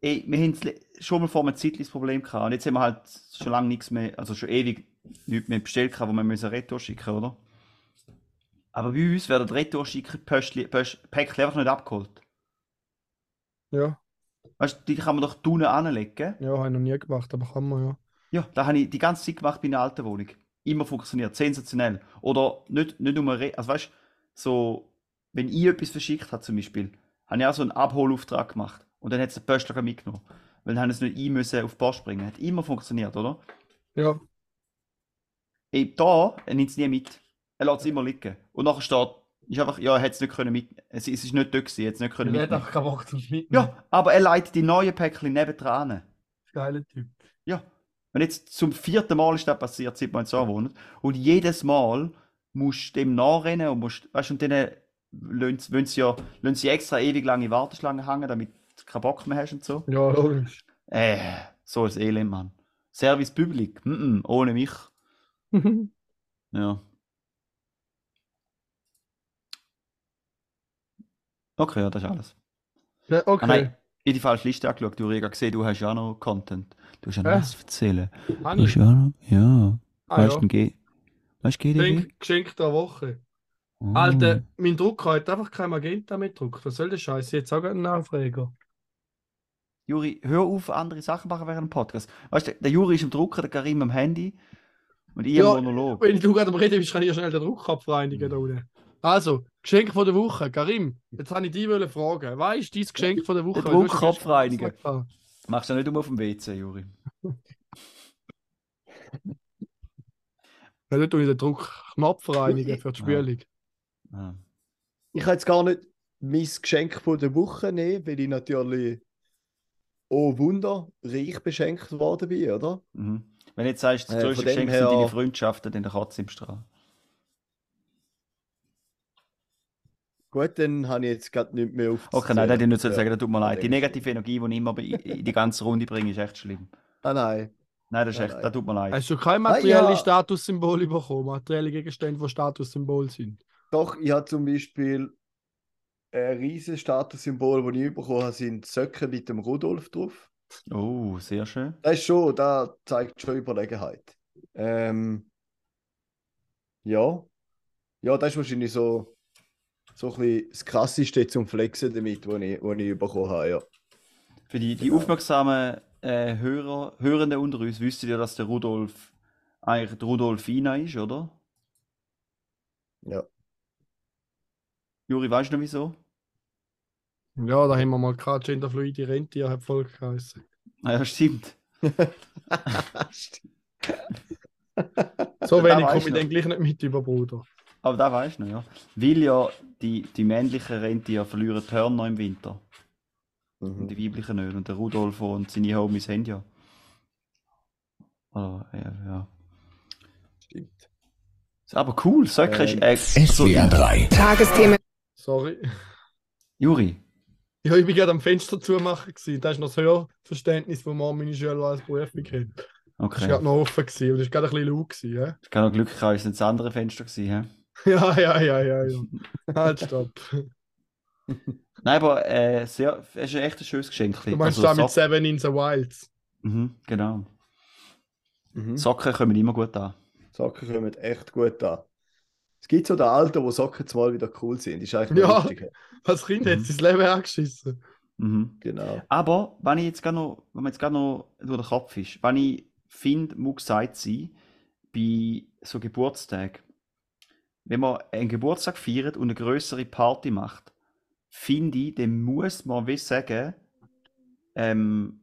Ey, wir haben schon mal vor einem das Problem gehabt. Und jetzt haben wir halt schon lange nichts mehr, also schon ewig nichts mehr bestellt gehabt, wo wir müssen Retour schicken, oder? Aber bei uns werden Retour schicken Päckchen einfach nicht abgeholt. Ja, Weißt du, die kann man doch tunen anlegen. ja, habe ich noch nie gemacht, aber kann man ja. Ja, das habe ich die ganze Zeit gemacht bei einer alten Wohnung. Immer funktioniert, sensationell. Oder nicht, nicht nur, also weißt so, wenn ich etwas verschickt habe zum Beispiel, habe ich auch so einen Abholauftrag gemacht. Und dann hat es der Postler mitgenommen. Weil dann haben es nicht ich müssen auf die Post bringen. Hat immer funktioniert, oder? Ja, Ey, da, er nimmt es nie mit. Er lässt es immer liegen. Und nachher steht, ist einfach, ja, er hätte es nicht können mit, es, es ist nicht dort gewesen, er es nicht können der hat mitnehmen. auch keinen Bock zum Schneiden. Ja, aber er leitet die neuen Päckchen nebendran an. Geiler Typ. Ja. Und jetzt zum vierten Mal ist das passiert, seit wir jetzt so wohnen. Und jedes Mal musst du dem nachrennen und musst, weißt du, und dann lassen sie- wollen sie ja, lassen sie extra ewig lange Warteschlangen hängen, damit du keinen Bock mehr hast und so. Ja, logisch. Äh, so ein Elend, Mann. Service Public, mm -mm, ohne mich. Ja. Okay, ja, das ist alles. ja, Ah, okay. nein, ich die falsche Liste angeschaut. Du hast ja gesehen, du hast ja auch noch Content. Du hast ja noch Hä? was zu erzählen. Habe Du hast ja noch, ja. Ah, weißt ja. du, G weißt GDW? Geschenk, Geschenk der Woche. Oh. Alter, mein Drucker hat einfach kein Magenta mehr gedruckt. Was soll der Scheiß? Jetzt auch einen Aufreger. Juri, hör auf, andere Sachen machen während dem Podcast. Weißt du, der Juri ist am Drucker, der Karim am Handy und ich Ja, am Monolog. Wenn du gerade am Reden bist, kann ich ja schnell den Druck abreinigen da unten. Also, Geschenk von der Woche. Karim, jetzt habe ich dich wollen fragen. Was ist dein Geschenk von der Woche? Du ja Druck ah, Machst du nicht um auf dem WC, Juri? Ja, ich den Druckknopf reinigen für die Ja. Spülung. Ah. Ich kann jetzt gar nicht mein Geschenk von der Woche nehmen, weil ich natürlich oh Wunder reich beschenkt worden bin, oder? Mhm. Wenn du jetzt sagst, das Äh, größte dem Geschenk her- sind deine Freundschaften, dann der Katze im Strahl. Gut, dann habe ich jetzt gerade nicht mehr auf. Okay, nein, das hätte ich nicht so sagen, das tut mir leid. Die negative Energie, die ich immer in die ganze Runde bringe, ist echt schlimm. Ah nein. Nein, das ist Nein, echt, nein. das tut mir leid. Hast du kein Nein, materielles ja. Statussymbol bekommen? Materielle Gegenstände, die Statussymbol sind? Doch, ich habe zum Beispiel ein riesiges Statussymbol, das ich bekommen habe, sind Söcke mit dem Rudolf drauf. Oh, sehr schön. Das ist schon, da zeigt schon Überlegenheit. Ähm, ja. Ja, das ist wahrscheinlich so, so ein bisschen das Krasseste zum Flexen damit, was ich, was ich bekommen habe, ja. Für die, die Genau. aufmerksamen äh, Hörer, Hörenden unter uns, wisst ihr, dass der Rudolf eigentlich der Rudolfina ist, oder? Ja. Juri, weißt du noch wieso? Ja, da haben wir mal gehabt, genderfluide Rentier hat voll geheißen. Ah, ja, stimmt. Stimmt. So wenig komme ich dann gleich nicht mit über, Bruder. Aber da weißt du noch, ja. Weil ja die, die männlichen Rentiere verlieren die Hörner im Winter. Und Mhm. die weiblichen nicht. Und der Rudolf und seine Homies haben ja. Oh, ja, ja. Stimmt. Ist Aber cool, Söcke ist Ähm, echt. Also, 3. Tagesthemen. Sorry. Juri, Ja, ich war gerade am Fenster zumachen. gewesen. Das ist noch das Hörverständnis, das man meine Schüler als Berufung hat. Das war okay. gerade noch offen gewesen, und das war gerade ein bisschen laut. Gewesen, ja? Ich kann noch Glück es nicht das andere Fenster gewesen, hä? ja, ja, ja, ja, ja. Halt, stopp. Nein, aber äh, sehr, es ist ein echt ein schönes Geschenk. Du meinst Also da mit Seven in the Wilds? Mhm, genau. Mhm. Socken kommen immer gut an. Socken kommen echt gut an. Es gibt so den Alter, wo Socken mal wieder cool sind. Ist eigentlich Ja. lustig. Als Kind Mhm. hat das Leben angeschissen. Mhm. Genau. Aber wenn ich jetzt gerade noch, wenn man jetzt gerade noch durch den Kopf ist, wenn ich finde, muss gesagt sein, bei so Geburtstagen, wenn man einen Geburtstag feiert und eine größere Party macht, finde ich, dann muss man wie sagen, ähm,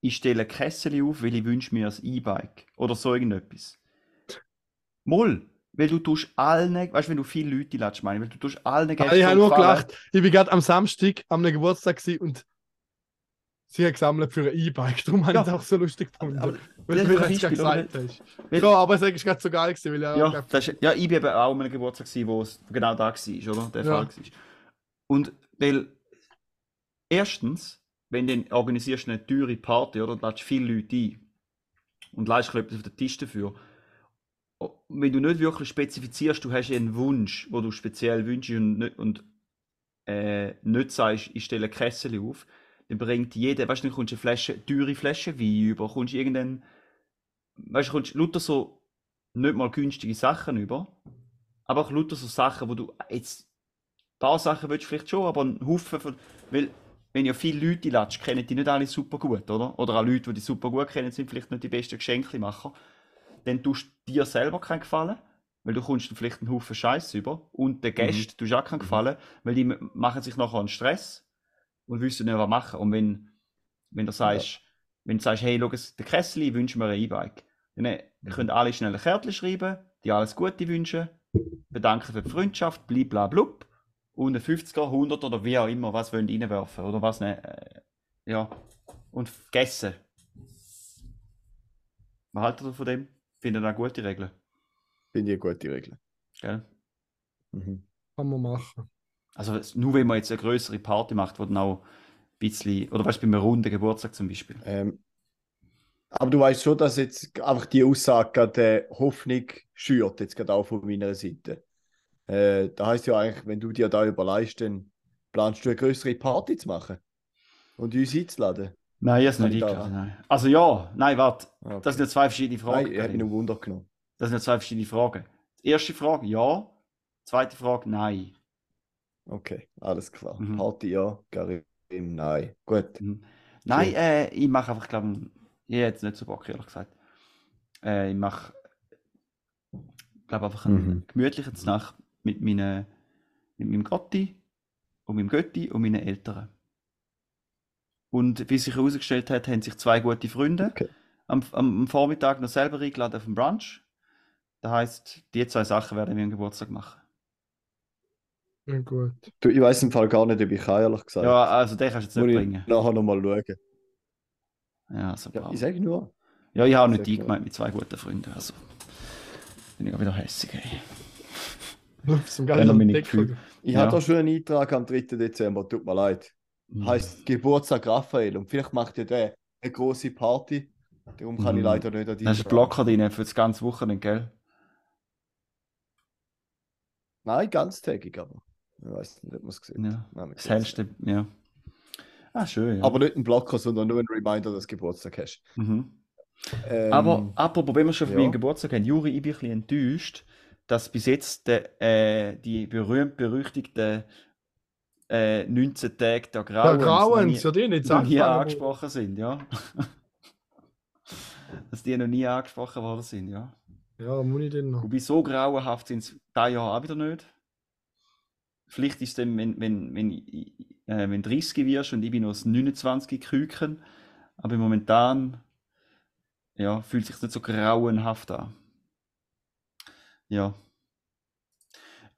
ich stelle ein Kessel auf, weil ich wünsche mir ein E-Bike oder so irgendetwas. Moll, weil du tust allen, weißt du, wenn du viele Leute lässt, meine, weil du tust allen ich habe nur gelacht. Ich war gerade am Samstag am Geburtstag und sie hat gesammelt für ein E-Bike. Darum habe Ja. ich es auch so lustig gefunden. Aber- weil ein das gerade gesagt hast. Ja, aber es ist gerade so geil gewesen, weil ja, Ja, das ist, ja, ich bin eben auch an einem Geburtstag, gewesen, wo es genau da war, oder? Der Ja. Fall war. Und weil, erstens, wenn du organisierst eine teure Party, oder? Du lädst viele Leute ein und leistest etwas auf den Tisch dafür. Wenn du nicht wirklich spezifizierst, du hast einen Wunsch, wo du speziell wünschst und nicht, und, äh, nicht sagst, ich stelle Kessel auf, dann bringt jeder, weißt du, dann kommst du eine Flasche, teure Flasche Wein über, kommst irgendeinen, weißt du, kommst lauter so nicht mal günstige Sachen über, aber auch lauter so Sachen, wo du jetzt, ein paar Sachen willst du vielleicht schon, aber ein Haufen von, weil, wenn ja viele Leute lädst, kennen die nicht alle super gut, oder? Oder auch Leute, die die super gut kennen, sind vielleicht nicht die besten Geschenkemacher. Dann tust du dir selber keinen Gefallen, weil du kommst dann vielleicht einen Haufen Scheiß über und den Gästen tust du auch keinen Gefallen, weil die machen sich nachher einen Stress und wissen nicht, was machen. Und wenn, wenn du sagst, wenn du sagst, hey, schau, der Kessel, ich wünsche mir ein E-Bike, dann äh, können alle schnell ein Kärtchen schreiben, die alles Gute wünschen, bedanken für die Freundschaft, blib bla blub, und ein 50er, 100 oder wie auch immer, was wollen reinwerfen oder was ne, äh, ja, und vergessen. Was haltet ihr von dem? Findet ihr eine gute Regel? Finde ich eine gute Regel. Gell? Mhm. Kann man machen. Also nur wenn man jetzt eine größere Party macht, wo dann auch ein bisschen, oder weißt du, bei einem runden Geburtstag zum Beispiel. Ähm, aber du weißt schon, dass jetzt einfach die Aussage gerade äh, Hoffnung schürt, jetzt gerade auch von meiner Seite. Äh, da heißt ja eigentlich, wenn du dir da überlegst, dann planst du eine größere Party zu machen und uns einzuladen. Nein, Kann nicht eingeladen. Nein. Also ja, nein, warte. Okay. Das sind ja zwei verschiedene Fragen. Nein, ich habe mich noch Wunder genommen. Das sind ja zwei verschiedene Fragen. Die erste Frage, ja. Zweite Frage, nein. Okay, alles klar. Mhm. Party ja, Karim nein. Gut. Mhm. Nein, äh, ich mache einfach, glaube ich, hätte jetzt nicht so Bock, ehrlich gesagt. Äh, ich mache, glaube einfach einen Mhm. gemütlichen Nacht mit, meinen, mit meinem Gotti und meinem Götti und meinen Eltern. Und wie sich herausgestellt hat, haben sich zwei gute Freunde Okay. am, am, Vormittag noch selber eingeladen auf den Brunch. Das heisst, die zwei Sachen werden wir am Geburtstag machen. Ja, gut. Du, ich weiß im Fall gar nicht, ob ich kann, ehrlich gesagt. Ja, also den kannst du jetzt Muss nicht ich bringen. nachher nochmal schauen. Ja, so Ja, ich sage nur. Ja, ich habe auch nicht die gemeint mit zwei guten Freunden. Also bin ich auch wieder hässig. Ey. Zum gefühlt. Ich Ja. habe da schon einen Eintrag am 3. Dezember, tut mir leid. Mhm. Heißt Geburtstag Raphael und vielleicht macht ja der eine große Party. Darum kann ich Mhm. leider nicht an die. Da ist Blocker drin für das ganze Wochenende, gell? Nein, ganztägig, aber. Ich weiß nicht, ob man es gesehen Ja. hat. Nein, wir Das hellste, ja. Ah, schön. Ja. Aber nicht ein Blocker, sondern nur ein Reminder, dass du Geburtstag hast. mhm. Ähm, Aber apropos, wenn wir schon von ja. meinem Geburtstag haben, Juri, ich bin ein bisschen enttäuscht, dass bis jetzt der, äh, die berühmt-berüchtigten äh, 19 Tage der Der Grauens noch Grauens, nie, ja, die nicht noch nie angesprochen sind, ja. dass die noch nie angesprochen worden sind, ja. Ja, muss ich denn noch. Wobei so grauenhaft sind es dieses Jahr auch wieder nicht. Vielleicht ist es dann, wenn, wenn, wenn, äh, wenn du 30 wirst und ich bin noch das 29 Küken, aber momentan ja, fühlt sich nicht so grauenhaft an. Ja.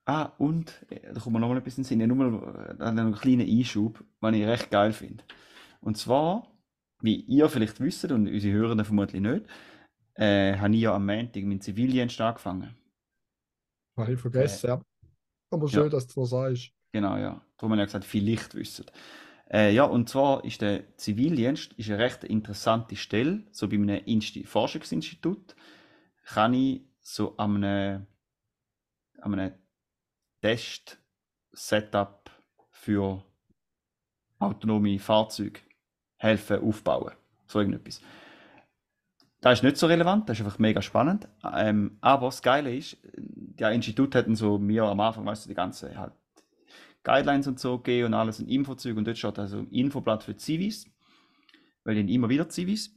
Ah, und äh, da kommt mir noch mal etwas in den Sinn. Nur mal äh, einen kleinen Einschub, den ich recht geil finde. Und zwar, wie ihr vielleicht wisst und unsere Hörenden vermutlich nicht, äh, habe ich ja am Montag meinen Zivildienst angefangen. Habe ich vergessen, ja. Aber Ja. schön, dass du noch sagst. Genau, ja. Darum habe ich ja gesagt, vielleicht wissen. Äh, ja, und zwar ist der Zivildienst ist eine recht interessante Stelle. So bei einem Insti Forschungsinstitut kann ich so an einem, an einem Test-Setup für autonome Fahrzeuge helfen aufbauen. So irgendetwas. Das ist nicht so relevant, das ist einfach mega spannend. Ähm, aber das Geile ist, der Institut hatten so mir am Anfang, weißt du, die ganze halt Guidelines und so gegeben und alles ein Infozeug und dort steht also Infoblatt für Zivis, weil die immer wieder Zivis.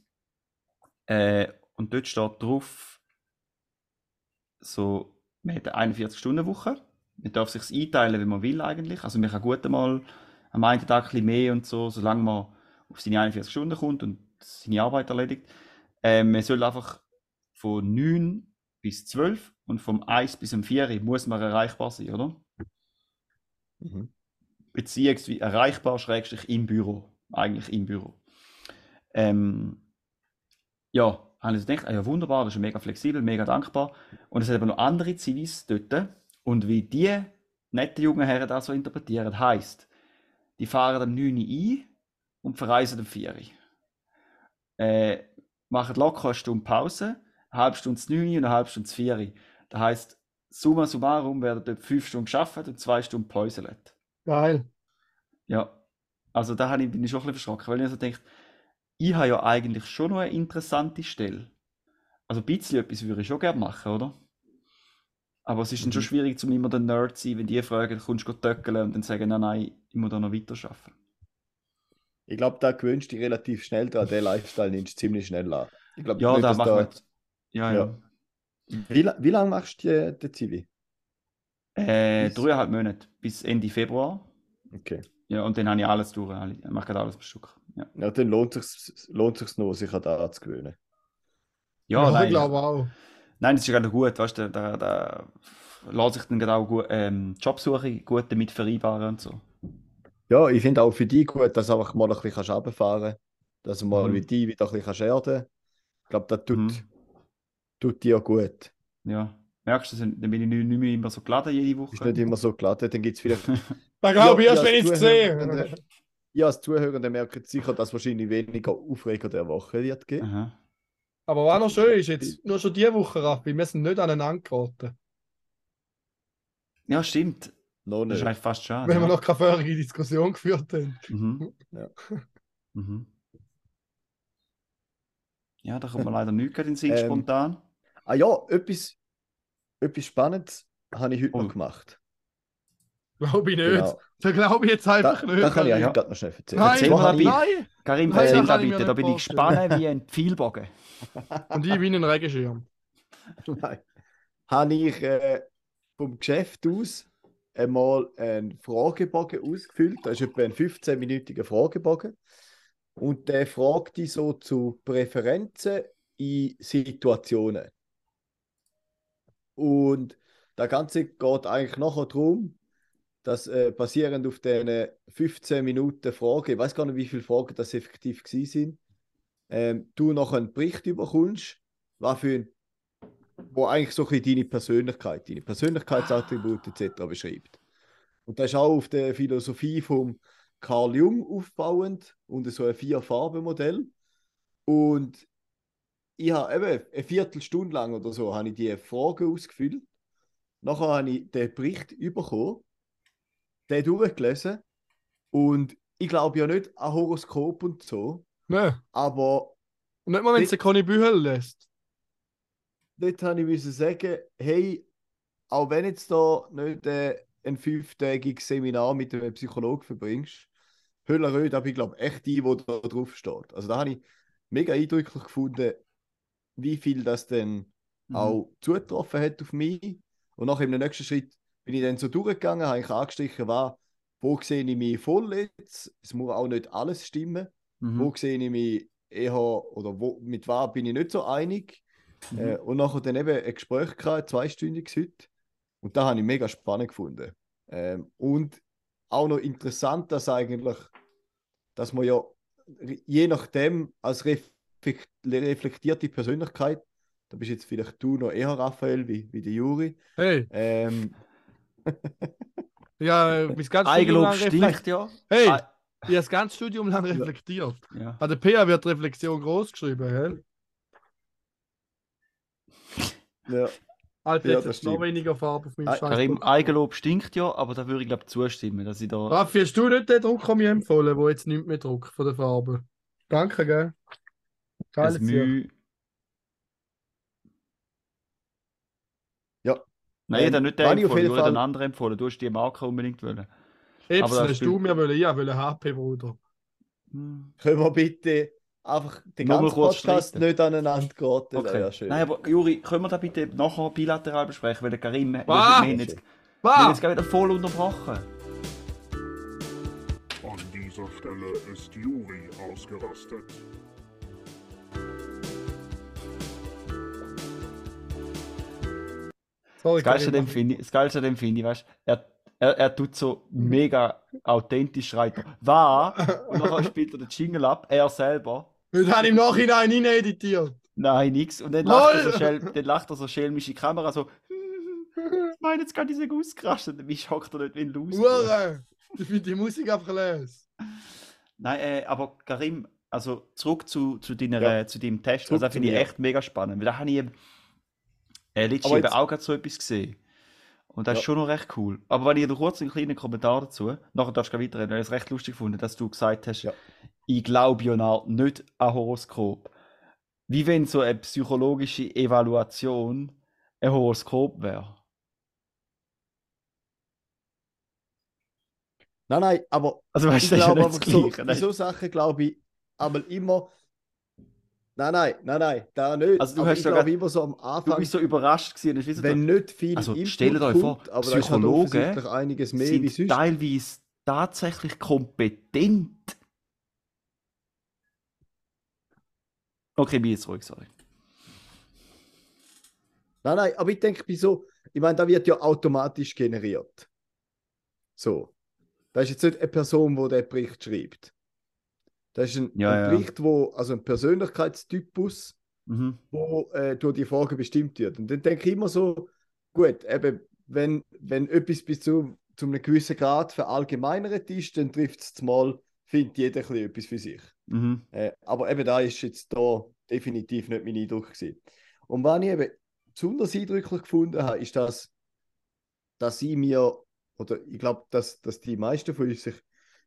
Äh, und dort steht drauf, so, man hat eine 41-Stunden-Woche. Man darf sich einteilen, wie man will eigentlich. Also man kann gut einmal am einen Tag ein bisschen mehr und so, solange man auf seine 41 Stunden kommt und seine Arbeit erledigt. Äh, man soll einfach von 9 bis 12 und vom 1 bis um 4 muss man erreichbar sein, oder? Mhm. beziehungsweise erreichbar, schrägstrich im Büro. Eigentlich im Büro. Ähm, ja, habe ich gedacht, ah ja wunderbar, das ist mega flexibel, mega dankbar. Und es hat aber noch andere Zivis dort. Und wie die netten jungen Herren das so interpretieren, heisst, die fahren am 9 Uhr ein und verreisen am 4 Uhr. Äh, machen locker eine Stunde Pause, eine halbe Stunde zu 9 Uhr und eine halbe Stunde zu 4 Uhr. Das heisst, summa summarum werden dort 5 Stunden gearbeitet und 2 Stunden gepäuselt. Geil. Ja, also da bin ich schon ein bisschen verschrocken, weil ich so denke, ich habe ja eigentlich schon noch eine interessante Stelle. Also ein bisschen etwas würde ich schon gerne machen, oder? Aber es ist dann schon Mhm. schwierig, zum immer der Nerd zu sein, wenn die fragen, kommst du töckeln und dann sagen, nein, nein, ich muss da noch weiter arbeiten. Ich glaube, da gewöhnst du dich relativ schnell dran. Der Lifestyle nimmst du ziemlich schnell an. Ich glaube Ja, nicht, da machen da-. Ja, ja. Ja. Wie, wie lange machst du die, den Zivi? Äh, Bis- dreieinhalb Monate bis Ende Februar. Okay. Ja, und dann habe ich alles durch. Ich mache gerade alles am Stück. Ja, Ja, dann lohnt es sich lohnt sich's noch, sich an das anzugewöhnen. ja ich nein. glaube auch. Nein, das ist gerade gut, weißt du, da, da lässt sich dann gerade auch gut, ähm, Jobsuche gut damit vereinbaren und so. Ja, ich finde auch für dich gut, dass du einfach mal ein bisschen kannst runterfahren kannst. Dass du mal Mhm. wie die wieder ein bisschen kannst erden Ich glaube, das tut, Mhm. Tut dir gut. Ja, merkst du, dann bin ich nicht nicht mehr immer so geladen jede Ist Woche. nicht immer so geladen. Dann gibt es vielleicht. Da glaube ich Ja, erst, ja, wenn ich es Zuhörer- sehe. Ja, als Zuhörer merkt sicher, dass es wahrscheinlich weniger Aufreger der Woche wird geben. Aha. Aber was noch schön ist, jetzt nur schon diese Woche, Raffi, wir sind nicht aneinander geraten. Ja, stimmt. Noch Das ist eigentlich fast schade. Wenn wir ja. noch keine vorherige Diskussion geführt haben. Mhm. Ja. Mhm. Ja, da kommt mir leider nichts in den Sinn Ähm, spontan. Ah ja, etwas, etwas Spannendes habe ich heute Oh. noch gemacht. Glaube ich nicht. Genau. Da glaube ich jetzt Da, einfach nicht. da kann ich Ja. eigentlich gerade noch schnell erzählen. Nein, Erzähl ich- nein. Karim, Nein, erzähl da bitte, da bin ich gespannt wie ein Pfeilbogen. Und ich bin ein Regenschirm. Nein. habe ich äh, vom Geschäft aus einmal einen Fragebogen ausgefüllt. Das ist etwa ein 15-minütiger Fragebogen. Und der fragt dich so zu Präferenzen in Situationen. Und das Ganze geht eigentlich nachher darum, dass äh, basierend auf diesen 15 Minuten Frage, ich weiß gar nicht, wie viele Fragen das effektiv gewesen sind, ähm, du noch einen Bericht überkommst, was für ein, wo eigentlich so ein deine Persönlichkeit, deine Persönlichkeitsattribute etc. beschreibt. Und das ist auch auf der Philosophie von Carl Jung aufbauend und so ein Vier-Farben-Modell. Und ich habe eben eine Viertelstunde lang oder so habe ich die Fragen ausgefüllt. Nachher habe ich den Bericht bekommen, den durchgelesen und ich glaube ja nicht an Horoskop und so, Nein. aber Und nicht mal, wenn es Conny Bühel lässt. dort habe ich müssen sagen, hey, auch wenn jetzt da nicht äh, ein fünftägiges Seminar mit einem Psychologen verbringst, Hölleröd, aber ich glaube echt die, wo da drauf steht. Also da habe ich mega eindrücklich gefunden, wie viel das denn Mhm. auch zugetroffen hat auf mich. Und nach im nächsten Schritt bin ich dann so durchgegangen, habe ich angestrichen, war, wo sehe ich mich voll jetzt? Es muss auch nicht alles stimmen. Mhm. Wo sehe ich mich eher, oder wo, mit was bin ich nicht so einig? Mhm. Äh, und nachher dann eben ein Gespräch gehabt, zweistündiges heute. Und da habe ich mega spannend gefunden. Ähm, und auch noch interessant, dass eigentlich, dass man ja je nachdem als reflekt- reflektierte Persönlichkeit, da bist jetzt vielleicht du noch eher Raphael wie, wie der Juri, Hey, ähm, ja, äh, mein ganzes Studium Eigenlob lang stinkt reflektiert. ja. Hey, Ah, ich habe das ganze Studium lang reflektiert. ja. An der PA wird Reflexion groß geschrieben, gell? ja, Alter, Ja, jetzt das ist noch weniger Farbe auf meinem Scheiß. Karim, Eigenlob stinkt ja, aber da würde ich glaube zustimmen, dass ich da. Raffi, hast du nicht den Drucker mir empfohlen, der jetzt nicht mehr druckt von der Farbe? Danke, gell? Geiles ein. Mühe. Ja. Nein, Ähm, dann nicht den empfohlen, einen Fall- anderen empfohlen. Du hast die Marke unbedingt wollen. Das hast du mir wollen, ich wollte HP, Bruder. Hm. können wir bitte einfach den Nur mal ganzen Podcast streiten. nicht aneinander geraten? Okay. wäre schön. Nein, aber Juri, können wir da bitte nachher bilateral besprechen, weil der Karim wir, haben jetzt, wir haben Was? jetzt gerade wieder voll unterbrochen. An dieser Stelle ist Juri ausgerastet. Das Geilste dem finde ich, das Geilste an dem finde ich, weißt er, er, er tut so mega authentisch schreit er, war und nachher spielt er den Jingle ab, er selber. Das habe ich im Nachhinein rein editiert. Nein, nix. Und dann lacht, er so Lol. schelm, dann lacht er so schelmisch in die Kamera, so. Ich meine, jetzt gerade diese ausgerastet. Wie schockt er nicht wie ein Loser? Hure! Ich finde die Musik einfach les. Nein, äh, aber Karim, also zurück zu, zu, deiner, Ja. äh, zu deinem Test. Zurück Also, das finde ich echt mega spannend. Weil da habe ich äh, letztens Aber eben auch gerade so etwas gesehen. Und das ist Ja. schon noch recht cool. Aber wenn ich noch kurz einen kleinen Kommentar dazu, nachher darfst du gleich weiterreden, weil ich es recht lustig gefunden, dass du gesagt hast, Ja. ich glaube ja nicht an Horoskop. Wie wenn so eine psychologische Evaluation ein Horoskop wäre. Nein, nein, aber Also weißt ich ist ja glaube nicht einfach so, so Sachen glaube ich aber immer. Nein, nein, nein, nein, da nicht. Also du aber hast ich ja glaube immer so am Du Anfang, bist so überrascht gewesen. wie wenn nicht viel Also, Input stellt euch vor, kommt, aber da ist Psychologen offensichtlich einiges mehr wie sind sonst. teilweise tatsächlich kompetent. Okay, bin jetzt ruhig, sorry. Nein, nein, aber ich denke, bei so, ich meine, da wird ja automatisch generiert. So. Das ist jetzt nicht eine Person, die den Bericht schreibt. Das ist ein, Ja, ein ja. Bericht, wo, also ein Persönlichkeitstypus, Mhm. wo äh, durch die Frage bestimmt wird. Und dann denke ich immer so, gut, eben, wenn, wenn etwas bis zu, zu einem gewissen Grad verallgemeinert ist, dann trifft es mal, findet jeder ein bisschen etwas für sich. Mhm. Äh, aber eben da ist jetzt da definitiv nicht mein Eindruck gewesen. Und was ich eben besonders eindrücklich gefunden habe, ist, dass, dass ich mir, oder ich glaube, dass, dass die meisten von uns sich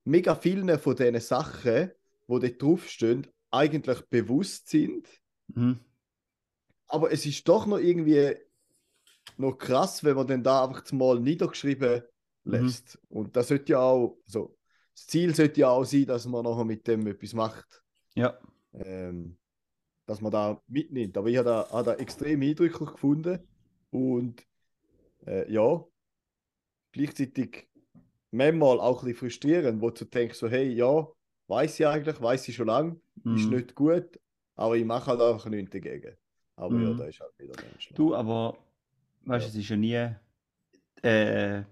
mega vielen von diesen Sachen, die dort draufstehen, eigentlich bewusst sind. Mhm. Aber es ist doch noch irgendwie noch krass, wenn man dann da einfach mal niedergeschrieben lässt. Und das sollte ja auch, also das Ziel sollte ja auch sein, dass man nachher mit dem etwas macht. Ja. ähm, dass man da mitnimmt. Aber ich habe da, habe da extrem eindrücklich gefunden und äh, ja, gleichzeitig manchmal auch ein bisschen frustrierend, wo du denkst, so, hey, ja, weiß ich eigentlich, weiß ich schon lange, ist Mhm. nicht gut, aber ich mache halt einfach nichts dagegen. Aber ja, Mhm. da ist halt wieder menschlich. Du, aber weißt du, Ja. es ist ja nie. Äh,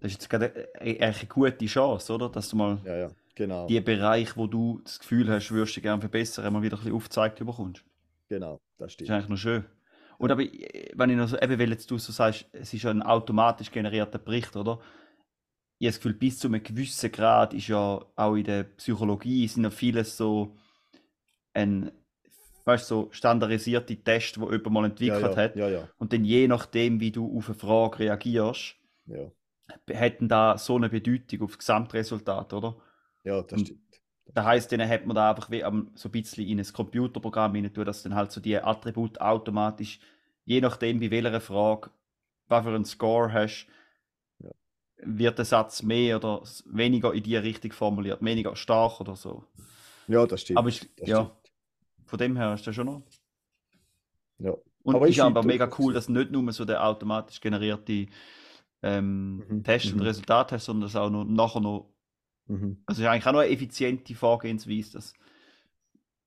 das ist jetzt gerade eigentlich eine gute Chance, oder? Dass du mal Ja, ja. Genau, die Bereich, wo du das Gefühl hast, würdest du gerne verbessern, immer wieder ein bisschen aufgezeigt bekommst. genau, das Das stimmt. ist eigentlich noch schön. Und aber, äh, wenn ich noch so, eben, weil jetzt du so sagst, es ist ja ein automatisch generierter Bericht, oder? Ich habe das Gefühl, bis zu einem gewissen Grad ist ja auch in der Psychologie sind ja vieles so ein, weißt, so standardisierte Tests, wo jemand mal entwickelt ja, ja, hat. Ja, Und dann je nachdem, wie du auf eine Frage reagierst, hätten da so eine Bedeutung auf das Gesamtresultat, oder? ja, das Und- stimmt. Das heisst, dann hat man da einfach wie am, so ein bisschen in ein Computerprogramm rein dass dann halt so die Attribute automatisch, je nachdem bei welcher Frage, was für einen Score hast. Wird der Satz mehr oder weniger in die Richtung formuliert, weniger stark oder so. Ja, das stimmt. Aber ich, das ja, stimmt. von dem her ist das schon noch. Ja. Und Aber ist aber mega cool, dass nicht nur so der automatisch generierte ähm, Mhm, Test und mhm. Resultat hast, sondern dass auch noch, nachher noch Mhm. Also es ist eigentlich auch noch eine effiziente Vorgehensweise, dass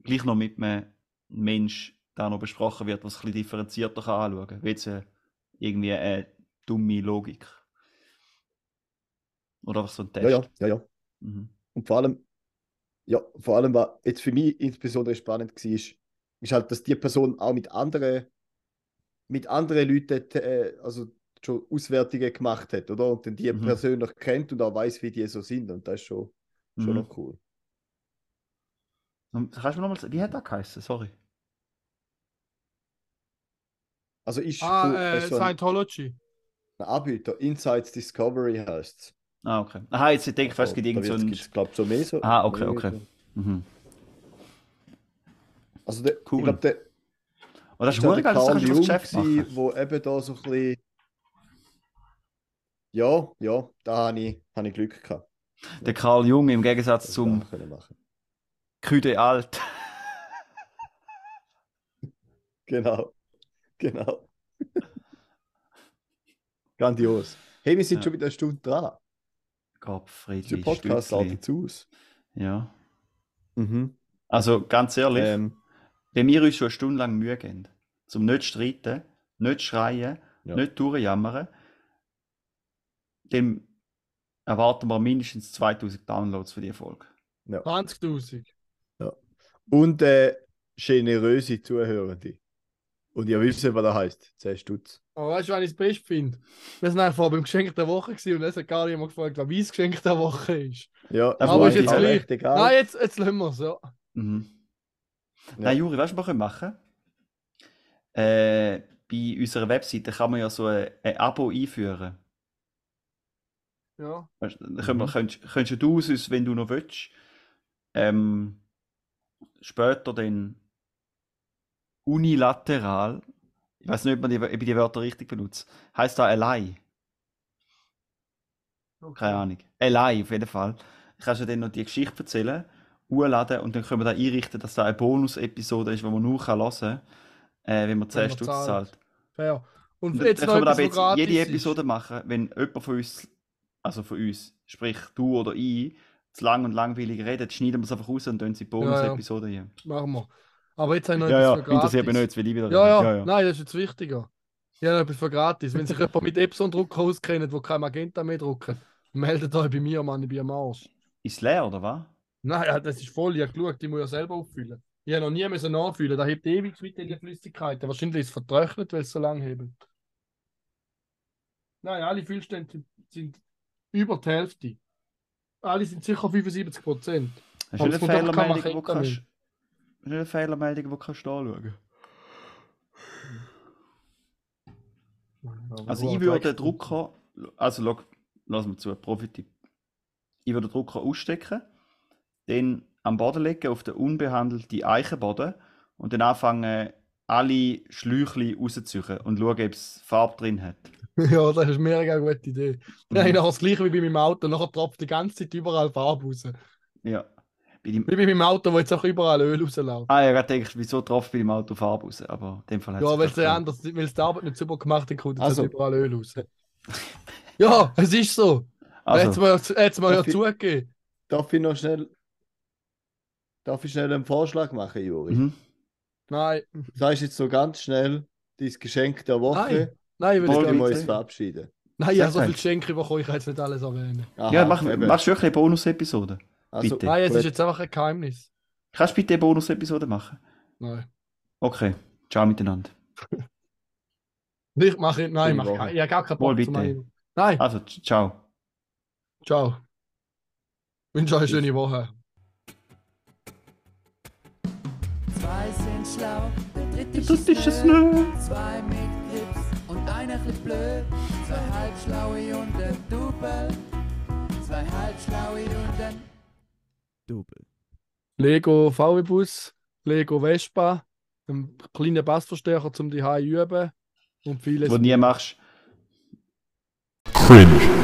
gleich noch mit einem Mensch da noch besprochen wird, was ein bisschen differenzierter kann anschauen kann. Wie jetzt äh, irgendwie eine dumme Logik. Oder einfach so ein Test. Ja, ja, ja, ja. Mhm. Und vor allem, ja, vor allem, was jetzt für mich insbesondere spannend war, ist, ist halt, dass die Person auch mit anderen, mit anderen Leuten äh, also schon Auswertungen gemacht hat, oder? Und dann die Mhm. persönlich kennt und auch weiß, wie die so sind. Und das ist schon, schon Mhm. noch cool. Kannst du mir nochmal wie hat das geheißen? Sorry. Also ist Ah, äh, so Scientology. ein Anbieter, Insights Discovery heißt es. Ah, okay. Aha, jetzt denke ich, fast, es gibt irgend so ein... Ich glaube, so mehr so. Ah, okay, okay. Mhm. Also der, Cool. ich glaube, der, Und das ist der geil, dass Carl du das Geschäft machen wo eben da so ein bisschen. Ja, ja, da habe ich, habe ich Glück gehabt. Der Karl Jung im Gegensatz das zum. Küde Alt. Genau, genau. Grandios. Hey, wir sind Ja. schon wieder eine Stunde dran. Gottfried Der Podcast artet aus. Ja. Mhm. Also ganz ehrlich, Ähm, wenn wir uns schon eine Stunde lang Mühe geben, zum nicht streiten, nicht schreien, Ja. nicht durchjammern, dann erwarten wir mindestens 2000 Downloads für die Folge. 20.000. und äh, generöse Zuhörende. Und ihr wisst, was das heißt. 10 Stutz. Aber weißt du, was ich das Beste finde? Wir sind einfach beim Geschenk der Woche gewesen und es hat gar niemand gefragt, was mein Geschenk der Woche ist. Ja, Aber aber ist jetzt gleich. egal. Nein, jetzt, jetzt lassen wir es, ja. Mhm. Ja. Nein, Juri, weißt du, was wir können machen äh, Bei unserer Webseite kann man ja so ein, ein Abo einführen. Ja. Weißt, du, dann können wir, Mhm. könntest, könntest du uns, wenn du noch willst, ähm, später dann unilateral, ich weiß nicht, ob, man die, ob ich die Wörter richtig benutze, heißt da allein? Keine Ahnung. Allein auf jeden Fall. Kannst du dann noch die Geschichte erzählen, hochladen und dann können wir da einrichten, dass da eine Bonus-Episode ist, die man nur kann hören kann, äh, wenn man 10 man Stutz zahlt. zahlt. Fair. Und Und dann jetzt noch können wir aber jetzt jede ist. Episode machen, wenn jemand von uns, also von uns, sprich du oder ich, zu lang und langweilig redet, schneiden wir es einfach raus und tun sie die Ja, ja. Bonus-Episode hier. Machen wir. Aber jetzt habe ich noch Ja, ja, etwas mich gratis. nicht, jetzt will ich wieder Ja, reden. ja, nein, das ist jetzt wichtiger. Ich habe noch etwas für gratis. Wenn sich jemand mit Epson-Drucker auskennt, wo kein Magenta mehr drucken, meldet euch bei mir, Mann, ich bin am Arsch. Ist leer, oder was? Nein, ja, das ist voll. Ich habe geschaut, ich muss ja selber auffüllen. Ich habe noch nie müssen nachfüllen. Da hebt ewig mit den Flüssigkeiten. Wahrscheinlich ist es vertrocknet, weil es so lange hebt. Nein, alle Füllstände sind, über die Hälfte. Alle sind sicher 75 Prozent. Hast Aber du eine Fehlermeldung, wo kannst... eine Fehlermeldung, wo kannst du anschauen? Also ich würde den Drucker, also schau, lass mal zu, Profi-Tipp. Ich würde den Drucker ausstecken, den am Boden legen, auf den unbehandelten Eichenboden und dann anfangen, alle Schläuche rauszuziehen und schauen, ob es Farbe drin hat. Ja, das ist eine mega gute Idee. Mhm. Ja, ich nachher das gleiche wie bei meinem Auto. Nachher tropft die ganze Zeit überall Farbe raus. Ja. Bei dem... Wie bei meinem Auto, wo jetzt auch überall Öl rausläuft. Ah, ja, ich denke, wieso tropft bei dem Auto Farbe raus? Aber in dem Fall hat Ja, weil es anders, weil sie die Arbeit nicht super gemacht haben, kommt jetzt Also. halt überall Öl raus. Ja, es ist so. Jetzt Also, mal, jetzt mal ja Darf ich- zugegeben. Darf ich noch schnell. Darf ich schnell einen Vorschlag machen, Juri? mhm. Nein, Sagst jetzt so ganz schnell dein Geschenk der Woche, nein, ich will es gar wir nicht. uns verabschieden. Nein, ich habe so halt. viel Geschenke bekommen, ich kann jetzt nicht alles erwähnen. Aha, ja, mach, eben. machst du wirklich eine Bonus-Episode? Also, Bitte. Nein, es ist jetzt einfach ein Geheimnis. Kannst du bitte eine Bonus-Episode machen? Nein. Okay. Ciao miteinander. Ich mache nein, mach. Ich habe gar keinen Bock zu bitte. meinen. Nein, Also, ciao. ciao. Ich wünsche euch eine schöne Woche. Zwei sind schlau, der dritte Das ist es nö. nicht. Zwei mit Grips und einer bisschen blöd. Zwei halbschlaue und ein Double. Zwei halbschlaue und ein Double. Lego VW-Bus, Lego Vespa, ein kleiner Bassverstärker zum die üben und vieles Wo du nie machst. Cringe.